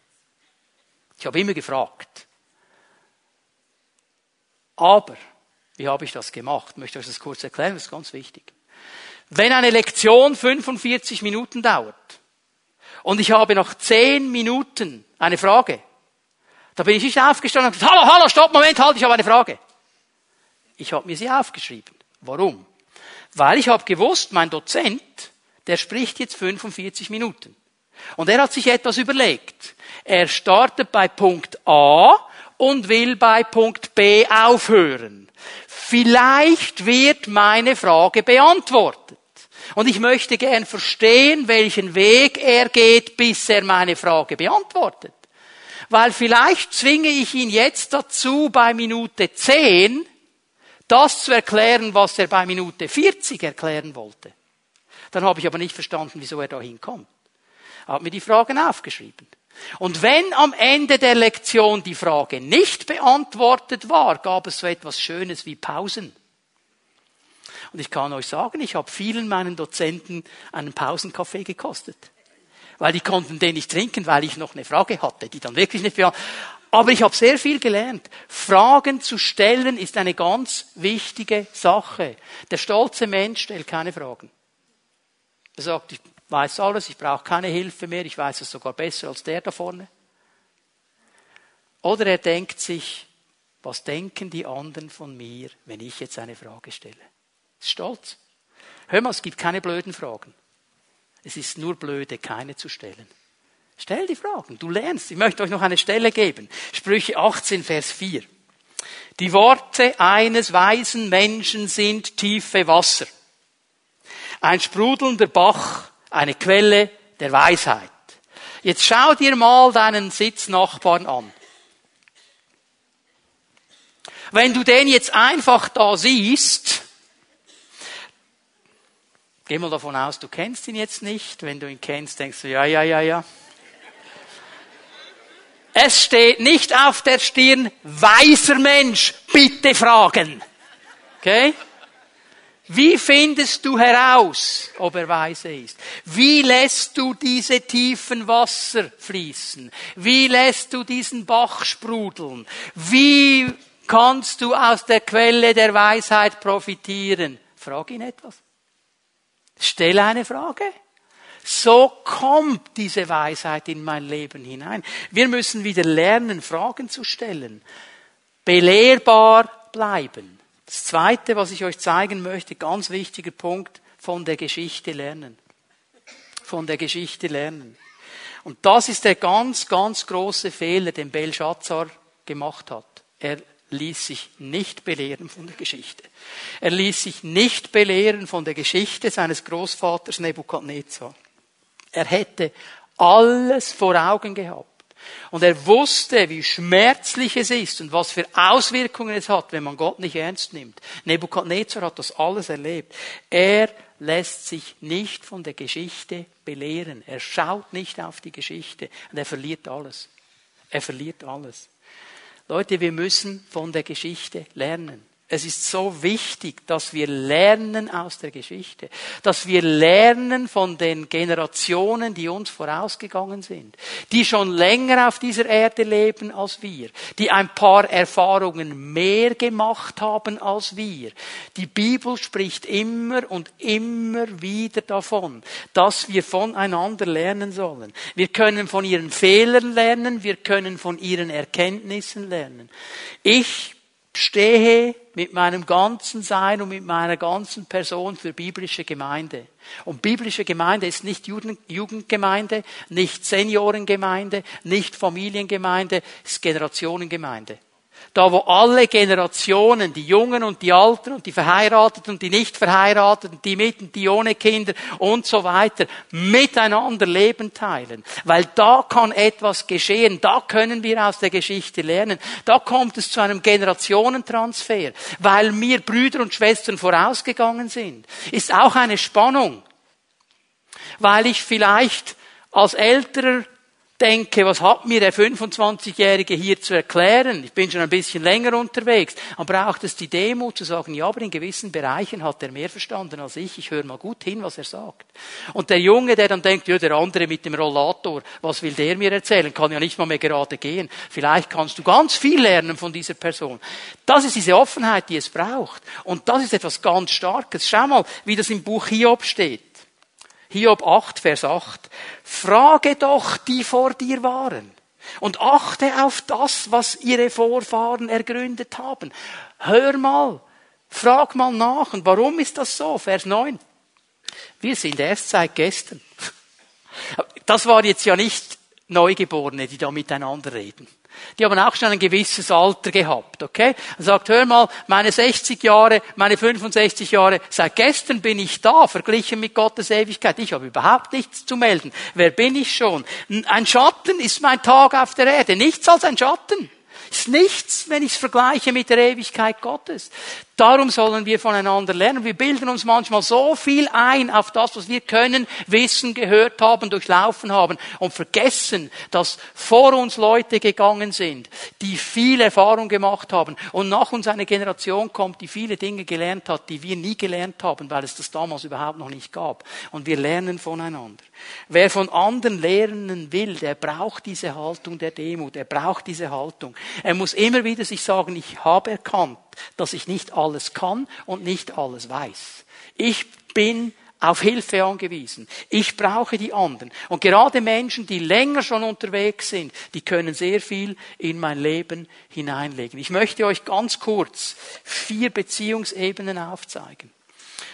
[SPEAKER 1] Ich habe immer gefragt. Aber, wie habe ich das gemacht? Ich möchte euch das kurz erklären, das ist ganz wichtig. Wenn eine Lektion 45 Minuten dauert und ich habe nach 10 Minuten eine Frage, da bin ich nicht aufgestanden und gesagt, hallo, hallo, stopp, Moment, halt, ich habe eine Frage. Ich habe mir sie aufgeschrieben. Warum? Weil ich habe gewusst, mein Dozent, der spricht jetzt 45 Minuten. Und er hat sich etwas überlegt. Er startet bei Punkt A und will bei Punkt B aufhören. Vielleicht wird meine Frage beantwortet. Und ich möchte gern verstehen, welchen Weg er geht, bis er meine Frage beantwortet weil vielleicht zwinge ich ihn jetzt dazu, bei Minute 10 das zu erklären, was er bei Minute 40 erklären wollte. Dann habe ich aber nicht verstanden, wieso er da hinkommt. Hat mir die Fragen aufgeschrieben. Und wenn am Ende der Lektion die Frage nicht beantwortet war, gab es so etwas Schönes wie Pausen. Und ich kann euch sagen, ich habe vielen meinen Dozenten einen Pausenkaffee gekostet weil die konnten den nicht trinken, weil ich noch eine Frage hatte, die dann wirklich nicht beantwortet. Aber ich habe sehr viel gelernt. Fragen zu stellen ist eine ganz wichtige Sache. Der stolze Mensch stellt keine Fragen. Er sagt, ich weiß alles, ich brauche keine Hilfe mehr, ich weiß es sogar besser als der da vorne. Oder er denkt sich, was denken die anderen von mir, wenn ich jetzt eine Frage stelle? Ist stolz. Hör mal, es gibt keine blöden Fragen. Es ist nur blöde, keine zu stellen. Stell die Fragen, du lernst. Ich möchte euch noch eine Stelle geben. Sprüche 18, Vers 4. Die Worte eines weisen Menschen sind tiefe Wasser. Ein sprudelnder Bach, eine Quelle der Weisheit. Jetzt schau dir mal deinen Sitznachbarn an. Wenn du den jetzt einfach da siehst, Geh mal davon aus, du kennst ihn jetzt nicht. Wenn du ihn kennst, denkst du, ja, ja, ja, ja. Es steht nicht auf der Stirn, weiser Mensch, bitte fragen. Okay? Wie findest du heraus, ob er weise ist? Wie lässt du diese tiefen Wasser fließen? Wie lässt du diesen Bach sprudeln? Wie kannst du aus der Quelle der Weisheit profitieren? Frag ihn etwas. Stell eine Frage. So kommt diese Weisheit in mein Leben hinein. Wir müssen wieder lernen, Fragen zu stellen. Belehrbar bleiben. Das Zweite, was ich euch zeigen möchte, ganz wichtiger Punkt, von der Geschichte lernen. Von der Geschichte lernen. Und das ist der ganz, ganz große Fehler, den Belshazzar gemacht hat. Er ließ sich nicht belehren von der Geschichte. Er ließ sich nicht belehren von der Geschichte seines Großvaters Nebukadnezar. Er hätte alles vor Augen gehabt. Und er wusste, wie schmerzlich es ist und was für Auswirkungen es hat, wenn man Gott nicht ernst nimmt. Nebukadnezar hat das alles erlebt. Er lässt sich nicht von der Geschichte belehren. Er schaut nicht auf die Geschichte und er verliert alles. Er verliert alles. Leute, wir müssen von der Geschichte lernen. Es ist so wichtig, dass wir lernen aus der Geschichte, dass wir lernen von den Generationen, die uns vorausgegangen sind, die schon länger auf dieser Erde leben als wir, die ein paar Erfahrungen mehr gemacht haben als wir. Die Bibel spricht immer und immer wieder davon, dass wir voneinander lernen sollen. Wir können von ihren Fehlern lernen, wir können von ihren Erkenntnissen lernen. Ich stehe mit meinem ganzen Sein und mit meiner ganzen Person für biblische Gemeinde. Und biblische Gemeinde ist nicht Jugendgemeinde, nicht Seniorengemeinde, nicht Familiengemeinde, ist Generationengemeinde. Da, wo alle Generationen, die Jungen und die Alten und die Verheirateten und die nicht Verheirateten, die mit und die ohne Kinder und so weiter, miteinander Leben teilen. Weil da kann etwas geschehen. Da können wir aus der Geschichte lernen. Da kommt es zu einem Generationentransfer. Weil mir Brüder und Schwestern vorausgegangen sind. Ist auch eine Spannung. Weil ich vielleicht als älterer denke, was hat mir der 25-Jährige hier zu erklären? Ich bin schon ein bisschen länger unterwegs. Man braucht es die Demut zu sagen, ja, aber in gewissen Bereichen hat er mehr verstanden als ich. Ich höre mal gut hin, was er sagt. Und der Junge, der dann denkt, ja, der andere mit dem Rollator, was will der mir erzählen? Kann ja nicht mal mehr gerade gehen. Vielleicht kannst du ganz viel lernen von dieser Person. Das ist diese Offenheit, die es braucht. Und das ist etwas ganz Starkes. Schau mal, wie das im Buch Hiob steht. Hiob 8, Vers 8. Frage doch, die vor dir waren. Und achte auf das, was ihre Vorfahren ergründet haben. Hör mal, frag mal nach. Und warum ist das so? Vers 9. Wir sind erst seit gestern. Das war jetzt ja nicht Neugeborene, die da miteinander reden. Die haben auch schon ein gewisses Alter gehabt, okay? Er sagt, hör mal, meine 60 Jahre, meine 65 Jahre, seit gestern bin ich da, verglichen mit Gottes Ewigkeit. Ich habe überhaupt nichts zu melden. Wer bin ich schon? Ein Schatten ist mein Tag auf der Erde, nichts als ein Schatten. Ist nichts, wenn ich es vergleiche mit der Ewigkeit Gottes. Darum sollen wir voneinander lernen. Wir bilden uns manchmal so viel ein auf das, was wir können, wissen, gehört haben, durchlaufen haben und vergessen, dass vor uns Leute gegangen sind, die viel Erfahrung gemacht haben und nach uns eine Generation kommt, die viele Dinge gelernt hat, die wir nie gelernt haben, weil es das damals überhaupt noch nicht gab. Und wir lernen voneinander. Wer von anderen lernen will, der braucht diese Haltung der Demut, er braucht diese Haltung. Er muss immer wieder sich sagen, ich habe erkannt, dass ich nicht alles kann und nicht alles weiß. Ich bin auf Hilfe angewiesen. Ich brauche die anderen. Und gerade Menschen, die länger schon unterwegs sind, die können sehr viel in mein Leben hineinlegen. Ich möchte euch ganz kurz vier Beziehungsebenen aufzeigen.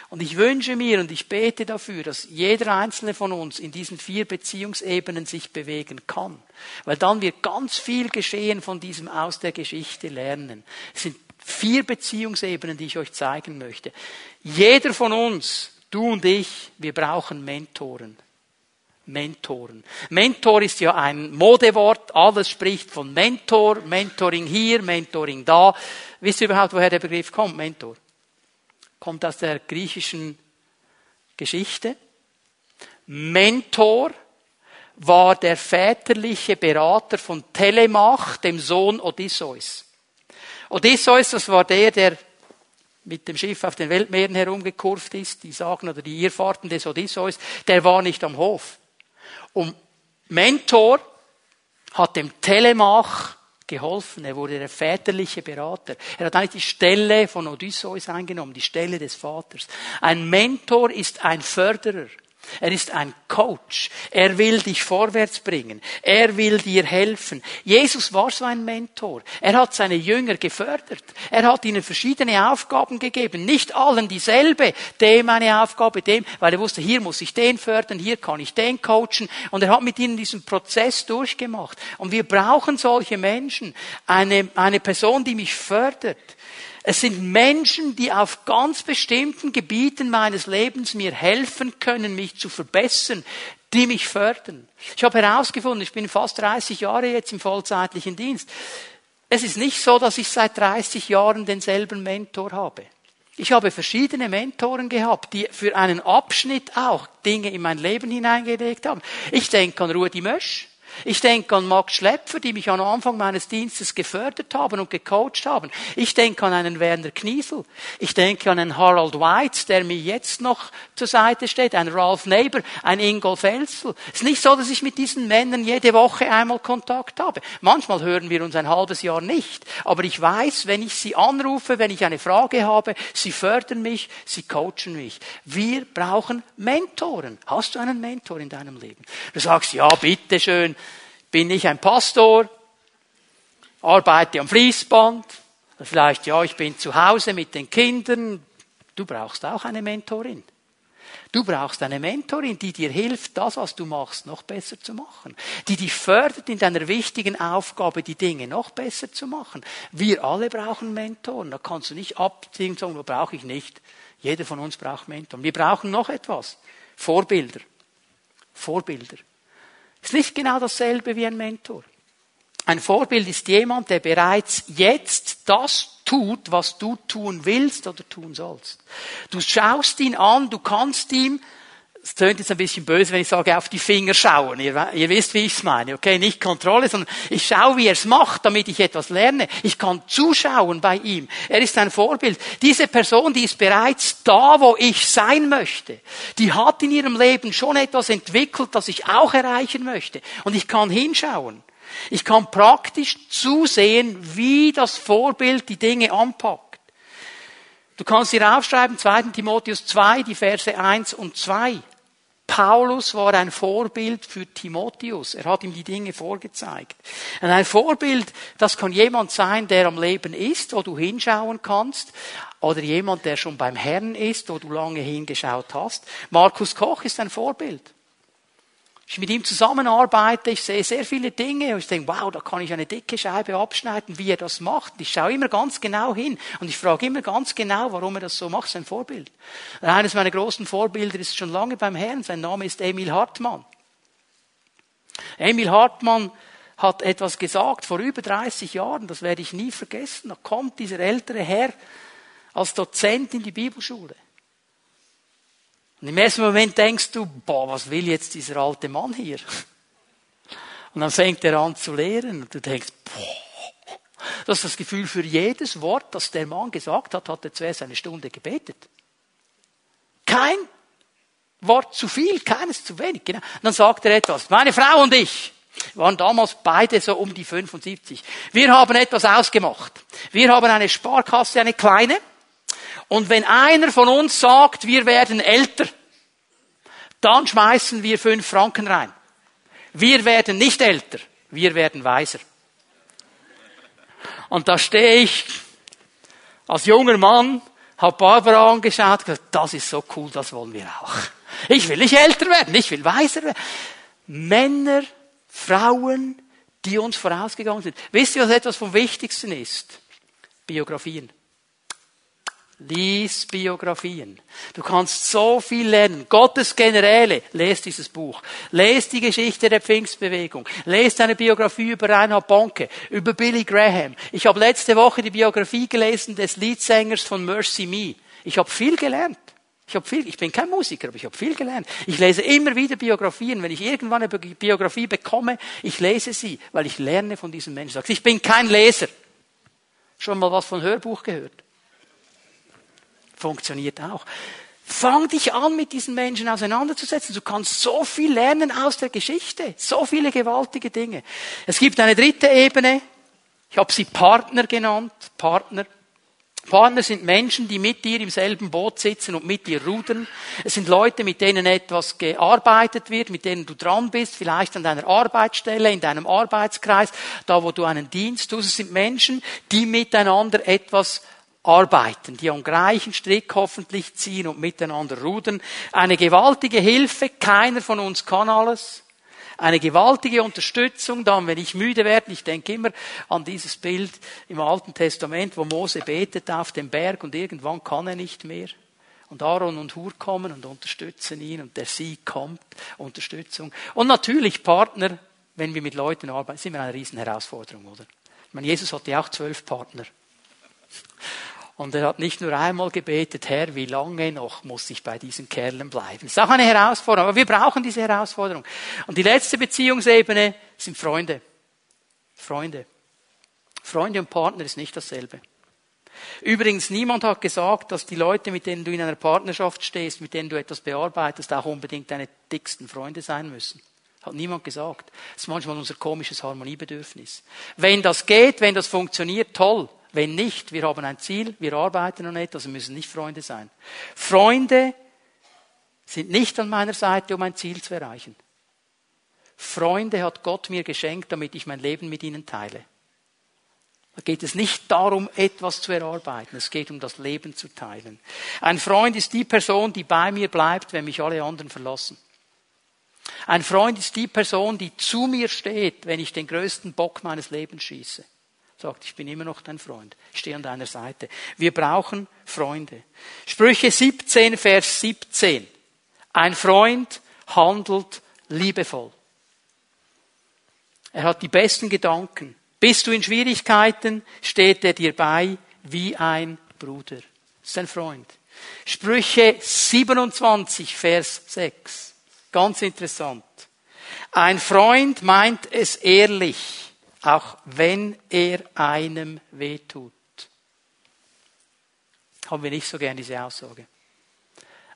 [SPEAKER 1] Und ich wünsche mir und ich bete dafür, dass jeder einzelne von uns in diesen vier Beziehungsebenen sich bewegen kann. Weil dann wird ganz viel geschehen von diesem aus der Geschichte lernen. Es sind vier Beziehungsebenen, die ich euch zeigen möchte. Jeder von uns, du und ich, wir brauchen Mentoren. Mentoren. Mentor ist ja ein Modewort, alles spricht von Mentor, Mentoring hier, Mentoring da. Wisst ihr überhaupt, woher der Begriff kommt, Mentor? Kommt aus der griechischen Geschichte. Mentor war der väterliche Berater von Telemach, dem Sohn Odysseus. Odysseus, das war der, der mit dem Schiff auf den Weltmeeren herumgekurft ist, die sagen, oder die Irrfahrten des Odysseus, der war nicht am Hof. Und Mentor hat dem Telemach geholfen. Er wurde der väterliche Berater. Er hat eigentlich die Stelle von Odysseus eingenommen, die Stelle des Vaters. Ein Mentor ist ein Förderer. Er ist ein Coach. Er will dich vorwärts bringen. Er will dir helfen. Jesus war so ein Mentor. Er hat seine Jünger gefördert. Er hat ihnen verschiedene Aufgaben gegeben. Nicht allen dieselbe. Dem eine Aufgabe, dem, weil er wusste, hier muss ich den fördern, hier kann ich den coachen. Und er hat mit ihnen diesen Prozess durchgemacht. Und wir brauchen solche Menschen. Eine, eine Person, die mich fördert es sind Menschen, die auf ganz bestimmten Gebieten meines Lebens mir helfen können, mich zu verbessern, die mich fördern. Ich habe herausgefunden, ich bin fast 30 Jahre jetzt im vollzeitlichen Dienst. Es ist nicht so, dass ich seit 30 Jahren denselben Mentor habe. Ich habe verschiedene Mentoren gehabt, die für einen Abschnitt auch Dinge in mein Leben hineingelegt haben. Ich denke an Rudi Mösch. Ich denke an Max Schlepfer, die mich am Anfang meines Dienstes gefördert haben und gecoacht haben. Ich denke an einen Werner Kniesel. Ich denke an einen Harold White, der mir jetzt noch zur Seite steht, ein Ralph Neighbor, ein Ingolf Elsel. Es ist nicht so, dass ich mit diesen Männern jede Woche einmal Kontakt habe. Manchmal hören wir uns ein halbes Jahr nicht. Aber ich weiß, wenn ich sie anrufe, wenn ich eine Frage habe, sie fördern mich, sie coachen mich. Wir brauchen Mentoren. Hast du einen Mentor in deinem Leben? Du sagst, ja, bitteschön bin ich ein Pastor, arbeite am Fließband, vielleicht ja, ich bin zu Hause mit den Kindern. Du brauchst auch eine Mentorin. Du brauchst eine Mentorin, die dir hilft, das, was du machst, noch besser zu machen. Die dich fördert in deiner wichtigen Aufgabe, die Dinge noch besser zu machen. Wir alle brauchen Mentoren. Da kannst du nicht abziehen und sagen, das brauche ich nicht. Jeder von uns braucht Mentoren. Wir brauchen noch etwas. Vorbilder. Vorbilder. Ist nicht genau dasselbe wie ein Mentor. Ein Vorbild ist jemand, der bereits jetzt das tut, was du tun willst oder tun sollst. Du schaust ihn an, du kannst ihm es tönt jetzt ein bisschen böse, wenn ich sage, auf die Finger schauen. Ihr, ihr wisst, wie ich es meine. Okay, nicht Kontrolle, sondern ich schaue, wie er es macht, damit ich etwas lerne. Ich kann zuschauen bei ihm. Er ist ein Vorbild. Diese Person, die ist bereits da, wo ich sein möchte. Die hat in ihrem Leben schon etwas entwickelt, das ich auch erreichen möchte. Und ich kann hinschauen. Ich kann praktisch zusehen, wie das Vorbild die Dinge anpackt. Du kannst hier aufschreiben, 2. Timotheus 2, die Verse 1 und 2. Paulus war ein Vorbild für Timotheus. Er hat ihm die Dinge vorgezeigt. Und ein Vorbild, das kann jemand sein, der am Leben ist, wo du hinschauen kannst, oder jemand, der schon beim Herrn ist, wo du lange hingeschaut hast. Markus Koch ist ein Vorbild ich mit ihm zusammenarbeite, ich sehe sehr viele Dinge und ich denke, wow, da kann ich eine dicke Scheibe abschneiden, wie er das macht. Ich schaue immer ganz genau hin und ich frage immer ganz genau, warum er das so macht, sein Vorbild. Eines meiner großen Vorbilder ist schon lange beim Herrn, sein Name ist Emil Hartmann. Emil Hartmann hat etwas gesagt vor über 30 Jahren, das werde ich nie vergessen. Da kommt dieser ältere Herr als Dozent in die Bibelschule. Und im ersten Moment denkst du, boah, was will jetzt dieser alte Mann hier? Und dann fängt er an zu lehren und du denkst, boah, das ist das Gefühl für jedes Wort, das der Mann gesagt hat, hat er zuerst eine Stunde gebetet. Kein Wort zu viel, keines zu wenig. Genau. Und dann sagt er etwas. Meine Frau und ich waren damals beide so um die 75. Wir haben etwas ausgemacht. Wir haben eine Sparkasse, eine kleine. Und wenn einer von uns sagt, wir werden älter, dann schmeißen wir fünf Franken rein. Wir werden nicht älter, wir werden weiser. Und da stehe ich als junger Mann, habe Barbara angeschaut, gesagt, das ist so cool, das wollen wir auch. Ich will nicht älter werden, ich will weiser werden. Männer, Frauen, die uns vorausgegangen sind. Wisst ihr, was etwas vom Wichtigsten ist? Biografien. Lies Biografien. Du kannst so viel lernen. Gottes Generäle. Lest dieses Buch. Lest die Geschichte der Pfingstbewegung. Lest eine Biografie über Reinhard Bonke, über Billy Graham. Ich habe letzte Woche die Biografie gelesen des Leadsängers von Mercy Me. Ich habe viel gelernt. Ich habe viel, ich bin kein Musiker, aber ich habe viel gelernt. Ich lese immer wieder Biografien. Wenn ich irgendwann eine Biografie bekomme, ich lese sie, weil ich lerne von diesen Menschen. Ich bin kein Leser. Schon mal was von Hörbuch gehört? Funktioniert auch. Fang dich an, mit diesen Menschen auseinanderzusetzen. Du kannst so viel lernen aus der Geschichte. So viele gewaltige Dinge. Es gibt eine dritte Ebene. Ich habe sie Partner genannt. Partner. Partner sind Menschen, die mit dir im selben Boot sitzen und mit dir rudern. Es sind Leute, mit denen etwas gearbeitet wird, mit denen du dran bist, vielleicht an deiner Arbeitsstelle, in deinem Arbeitskreis, da wo du einen Dienst tust. Es sind Menschen, die miteinander etwas arbeiten, die am gleichen Strick hoffentlich ziehen und miteinander rudern. Eine gewaltige Hilfe, keiner von uns kann alles eine gewaltige Unterstützung dann, wenn ich müde werde. Ich denke immer an dieses Bild im Alten Testament, wo Mose betet auf dem Berg und irgendwann kann er nicht mehr. Und Aaron und Hur kommen und unterstützen ihn und der Sieg kommt, Unterstützung. Und natürlich Partner, wenn wir mit Leuten arbeiten, sind wir eine Riesenherausforderung, oder? Ich meine, Jesus hatte auch zwölf Partner. Und er hat nicht nur einmal gebetet, Herr, wie lange noch muss ich bei diesen Kerlen bleiben? Das ist auch eine Herausforderung, aber wir brauchen diese Herausforderung. Und die letzte Beziehungsebene sind Freunde. Freunde. Freunde und Partner ist nicht dasselbe. Übrigens, niemand hat gesagt, dass die Leute, mit denen du in einer Partnerschaft stehst, mit denen du etwas bearbeitest, auch unbedingt deine dicksten Freunde sein müssen. Hat niemand gesagt. Das ist manchmal unser komisches Harmoniebedürfnis. Wenn das geht, wenn das funktioniert, toll. Wenn nicht, wir haben ein Ziel, wir arbeiten an etwas, wir müssen nicht Freunde sein. Freunde sind nicht an meiner Seite, um ein Ziel zu erreichen. Freunde hat Gott mir geschenkt, damit ich mein Leben mit ihnen teile. Da geht es nicht darum, etwas zu erarbeiten. Es geht um das Leben zu teilen. Ein Freund ist die Person, die bei mir bleibt, wenn mich alle anderen verlassen. Ein Freund ist die Person, die zu mir steht, wenn ich den größten Bock meines Lebens schieße sagt, ich bin immer noch dein Freund. Stehe an deiner Seite. Wir brauchen Freunde. Sprüche 17, Vers 17. Ein Freund handelt liebevoll. Er hat die besten Gedanken. Bist du in Schwierigkeiten, steht er dir bei wie ein Bruder. Das ist ein Freund. Sprüche 27, Vers 6. Ganz interessant. Ein Freund meint es ehrlich auch wenn er einem wehtut. Haben wir nicht so gern diese Aussage.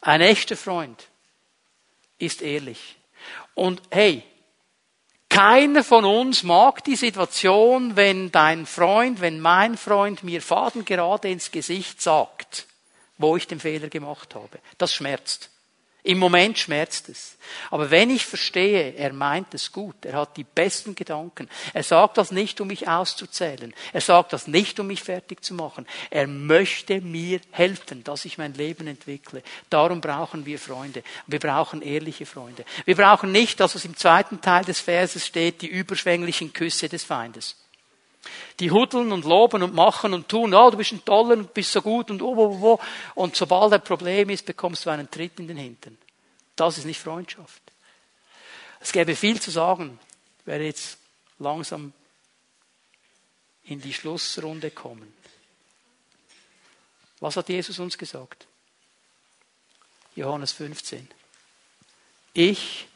[SPEAKER 1] Ein echter Freund ist ehrlich. Und hey, keiner von uns mag die Situation, wenn dein Freund, wenn mein Freund mir Faden gerade ins Gesicht sagt, wo ich den Fehler gemacht habe. Das schmerzt. Im Moment schmerzt es. Aber wenn ich verstehe, er meint es gut, er hat die besten Gedanken, er sagt das nicht, um mich auszuzählen, er sagt das nicht, um mich fertig zu machen, er möchte mir helfen, dass ich mein Leben entwickle. Darum brauchen wir Freunde. Wir brauchen ehrliche Freunde. Wir brauchen nicht, dass es im zweiten Teil des Verses steht, die überschwänglichen Küsse des Feindes. Die hudeln und loben und machen und tun, oh, du bist ein Toller und bist so gut und oh, oh, oh. Und sobald ein Problem ist, bekommst du einen Tritt in den Hintern. Das ist nicht Freundschaft. Es gäbe viel zu sagen. Werde jetzt langsam in die Schlussrunde kommen. Was hat Jesus uns gesagt? Johannes 15. Ich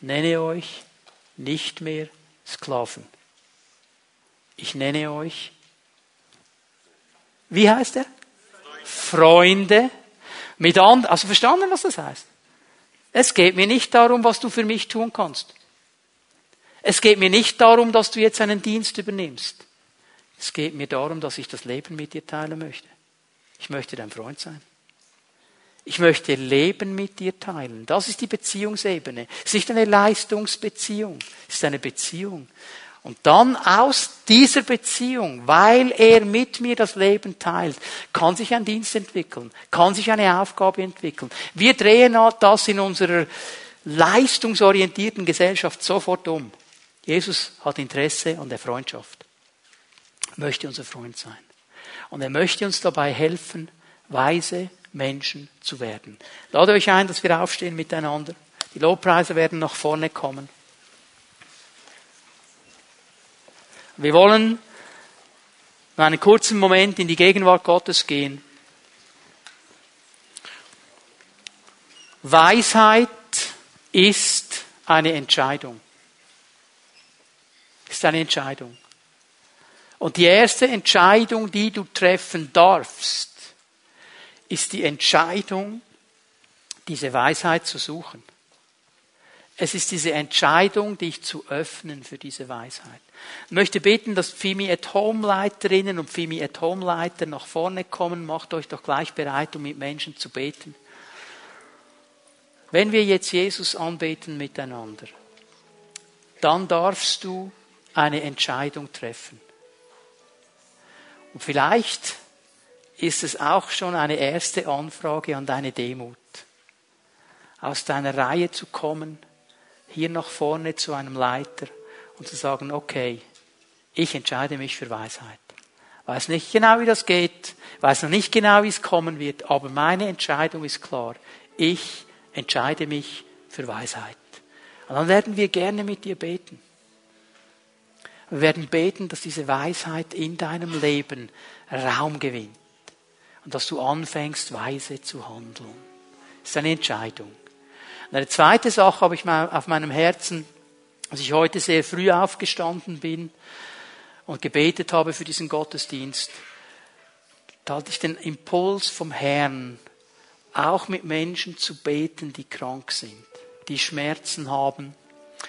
[SPEAKER 1] nenne euch nicht mehr Sklaven ich nenne euch, wie heißt er? Freunde. Mit anderen, also verstanden, was das heißt? Es geht mir nicht darum, was du für mich tun kannst. Es geht mir nicht darum, dass du jetzt einen Dienst übernimmst. Es geht mir darum, dass ich das Leben mit dir teilen möchte. Ich möchte dein Freund sein. Ich möchte Leben mit dir teilen. Das ist die Beziehungsebene. Es ist nicht eine Leistungsbeziehung. Es ist eine Beziehung. Und dann aus dieser Beziehung, weil er mit mir das Leben teilt, kann sich ein Dienst entwickeln, kann sich eine Aufgabe entwickeln. Wir drehen das in unserer leistungsorientierten Gesellschaft sofort um. Jesus hat Interesse an der Freundschaft, möchte unser Freund sein. Und er möchte uns dabei helfen, weise Menschen zu werden. Lade euch ein, dass wir aufstehen miteinander. Die Lobpreise werden nach vorne kommen. Wir wollen in einen kurzen Moment in die Gegenwart Gottes gehen. Weisheit ist eine Entscheidung. Ist eine Entscheidung. Und die erste Entscheidung, die du treffen darfst, ist die Entscheidung, diese Weisheit zu suchen. Es ist diese Entscheidung, dich zu öffnen für diese Weisheit. Ich möchte beten, dass Fimi at Home Leiterinnen und Fimi at Home Leiter nach vorne kommen. Macht euch doch gleich bereit, um mit Menschen zu beten. Wenn wir jetzt Jesus anbeten miteinander, dann darfst du eine Entscheidung treffen. Und vielleicht ist es auch schon eine erste Anfrage an deine Demut, aus deiner Reihe zu kommen, hier nach vorne zu einem Leiter und zu sagen, okay, ich entscheide mich für Weisheit. Weiß nicht genau, wie das geht, weiß noch nicht genau, wie es kommen wird, aber meine Entscheidung ist klar. Ich entscheide mich für Weisheit. Und dann werden wir gerne mit dir beten. Wir werden beten, dass diese Weisheit in deinem Leben Raum gewinnt und dass du anfängst, weise zu handeln. Das ist eine Entscheidung. Und eine zweite Sache habe ich auf meinem Herzen, als ich heute sehr früh aufgestanden bin und gebetet habe für diesen Gottesdienst. Da hatte ich den Impuls vom Herrn, auch mit Menschen zu beten, die krank sind, die Schmerzen haben.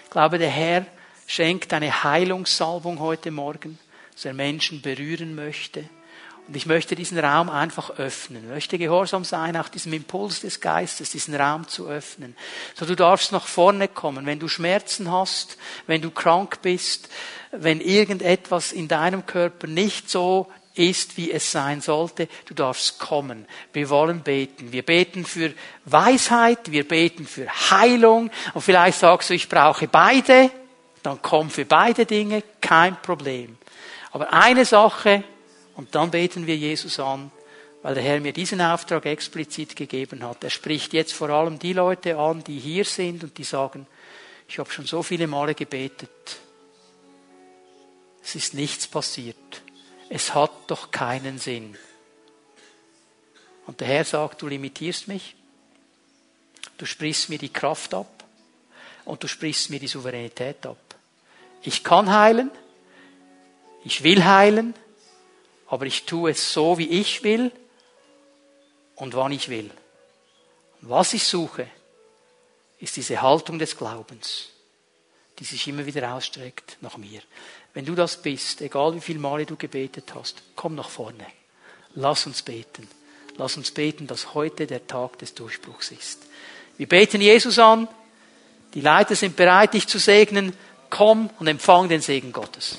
[SPEAKER 1] Ich glaube, der Herr schenkt eine Heilungssalbung heute Morgen, dass er Menschen berühren möchte. Und ich möchte diesen Raum einfach öffnen. Ich möchte gehorsam sein, auch diesem Impuls des Geistes, diesen Raum zu öffnen. So, du darfst nach vorne kommen. Wenn du Schmerzen hast, wenn du krank bist, wenn irgendetwas in deinem Körper nicht so ist, wie es sein sollte. Du darfst kommen. Wir wollen beten. Wir beten für Weisheit, wir beten für Heilung. Und vielleicht sagst du, ich brauche beide. Dann komm für beide Dinge, kein Problem. Aber eine Sache, und dann beten wir Jesus an, weil der Herr mir diesen Auftrag explizit gegeben hat. Er spricht jetzt vor allem die Leute an, die hier sind und die sagen, ich habe schon so viele Male gebetet. Es ist nichts passiert es hat doch keinen Sinn. Und der Herr sagt, du limitierst mich, du sprichst mir die Kraft ab und du sprichst mir die Souveränität ab. Ich kann heilen, ich will heilen, aber ich tue es so, wie ich will und wann ich will. Was ich suche, ist diese Haltung des Glaubens, die sich immer wieder ausstreckt nach mir. Wenn du das bist, egal wie viele Male du gebetet hast, komm nach vorne. Lass uns beten. Lass uns beten, dass heute der Tag des Durchbruchs ist. Wir beten Jesus an. Die Leiter sind bereit, dich zu segnen. Komm und empfang den Segen Gottes.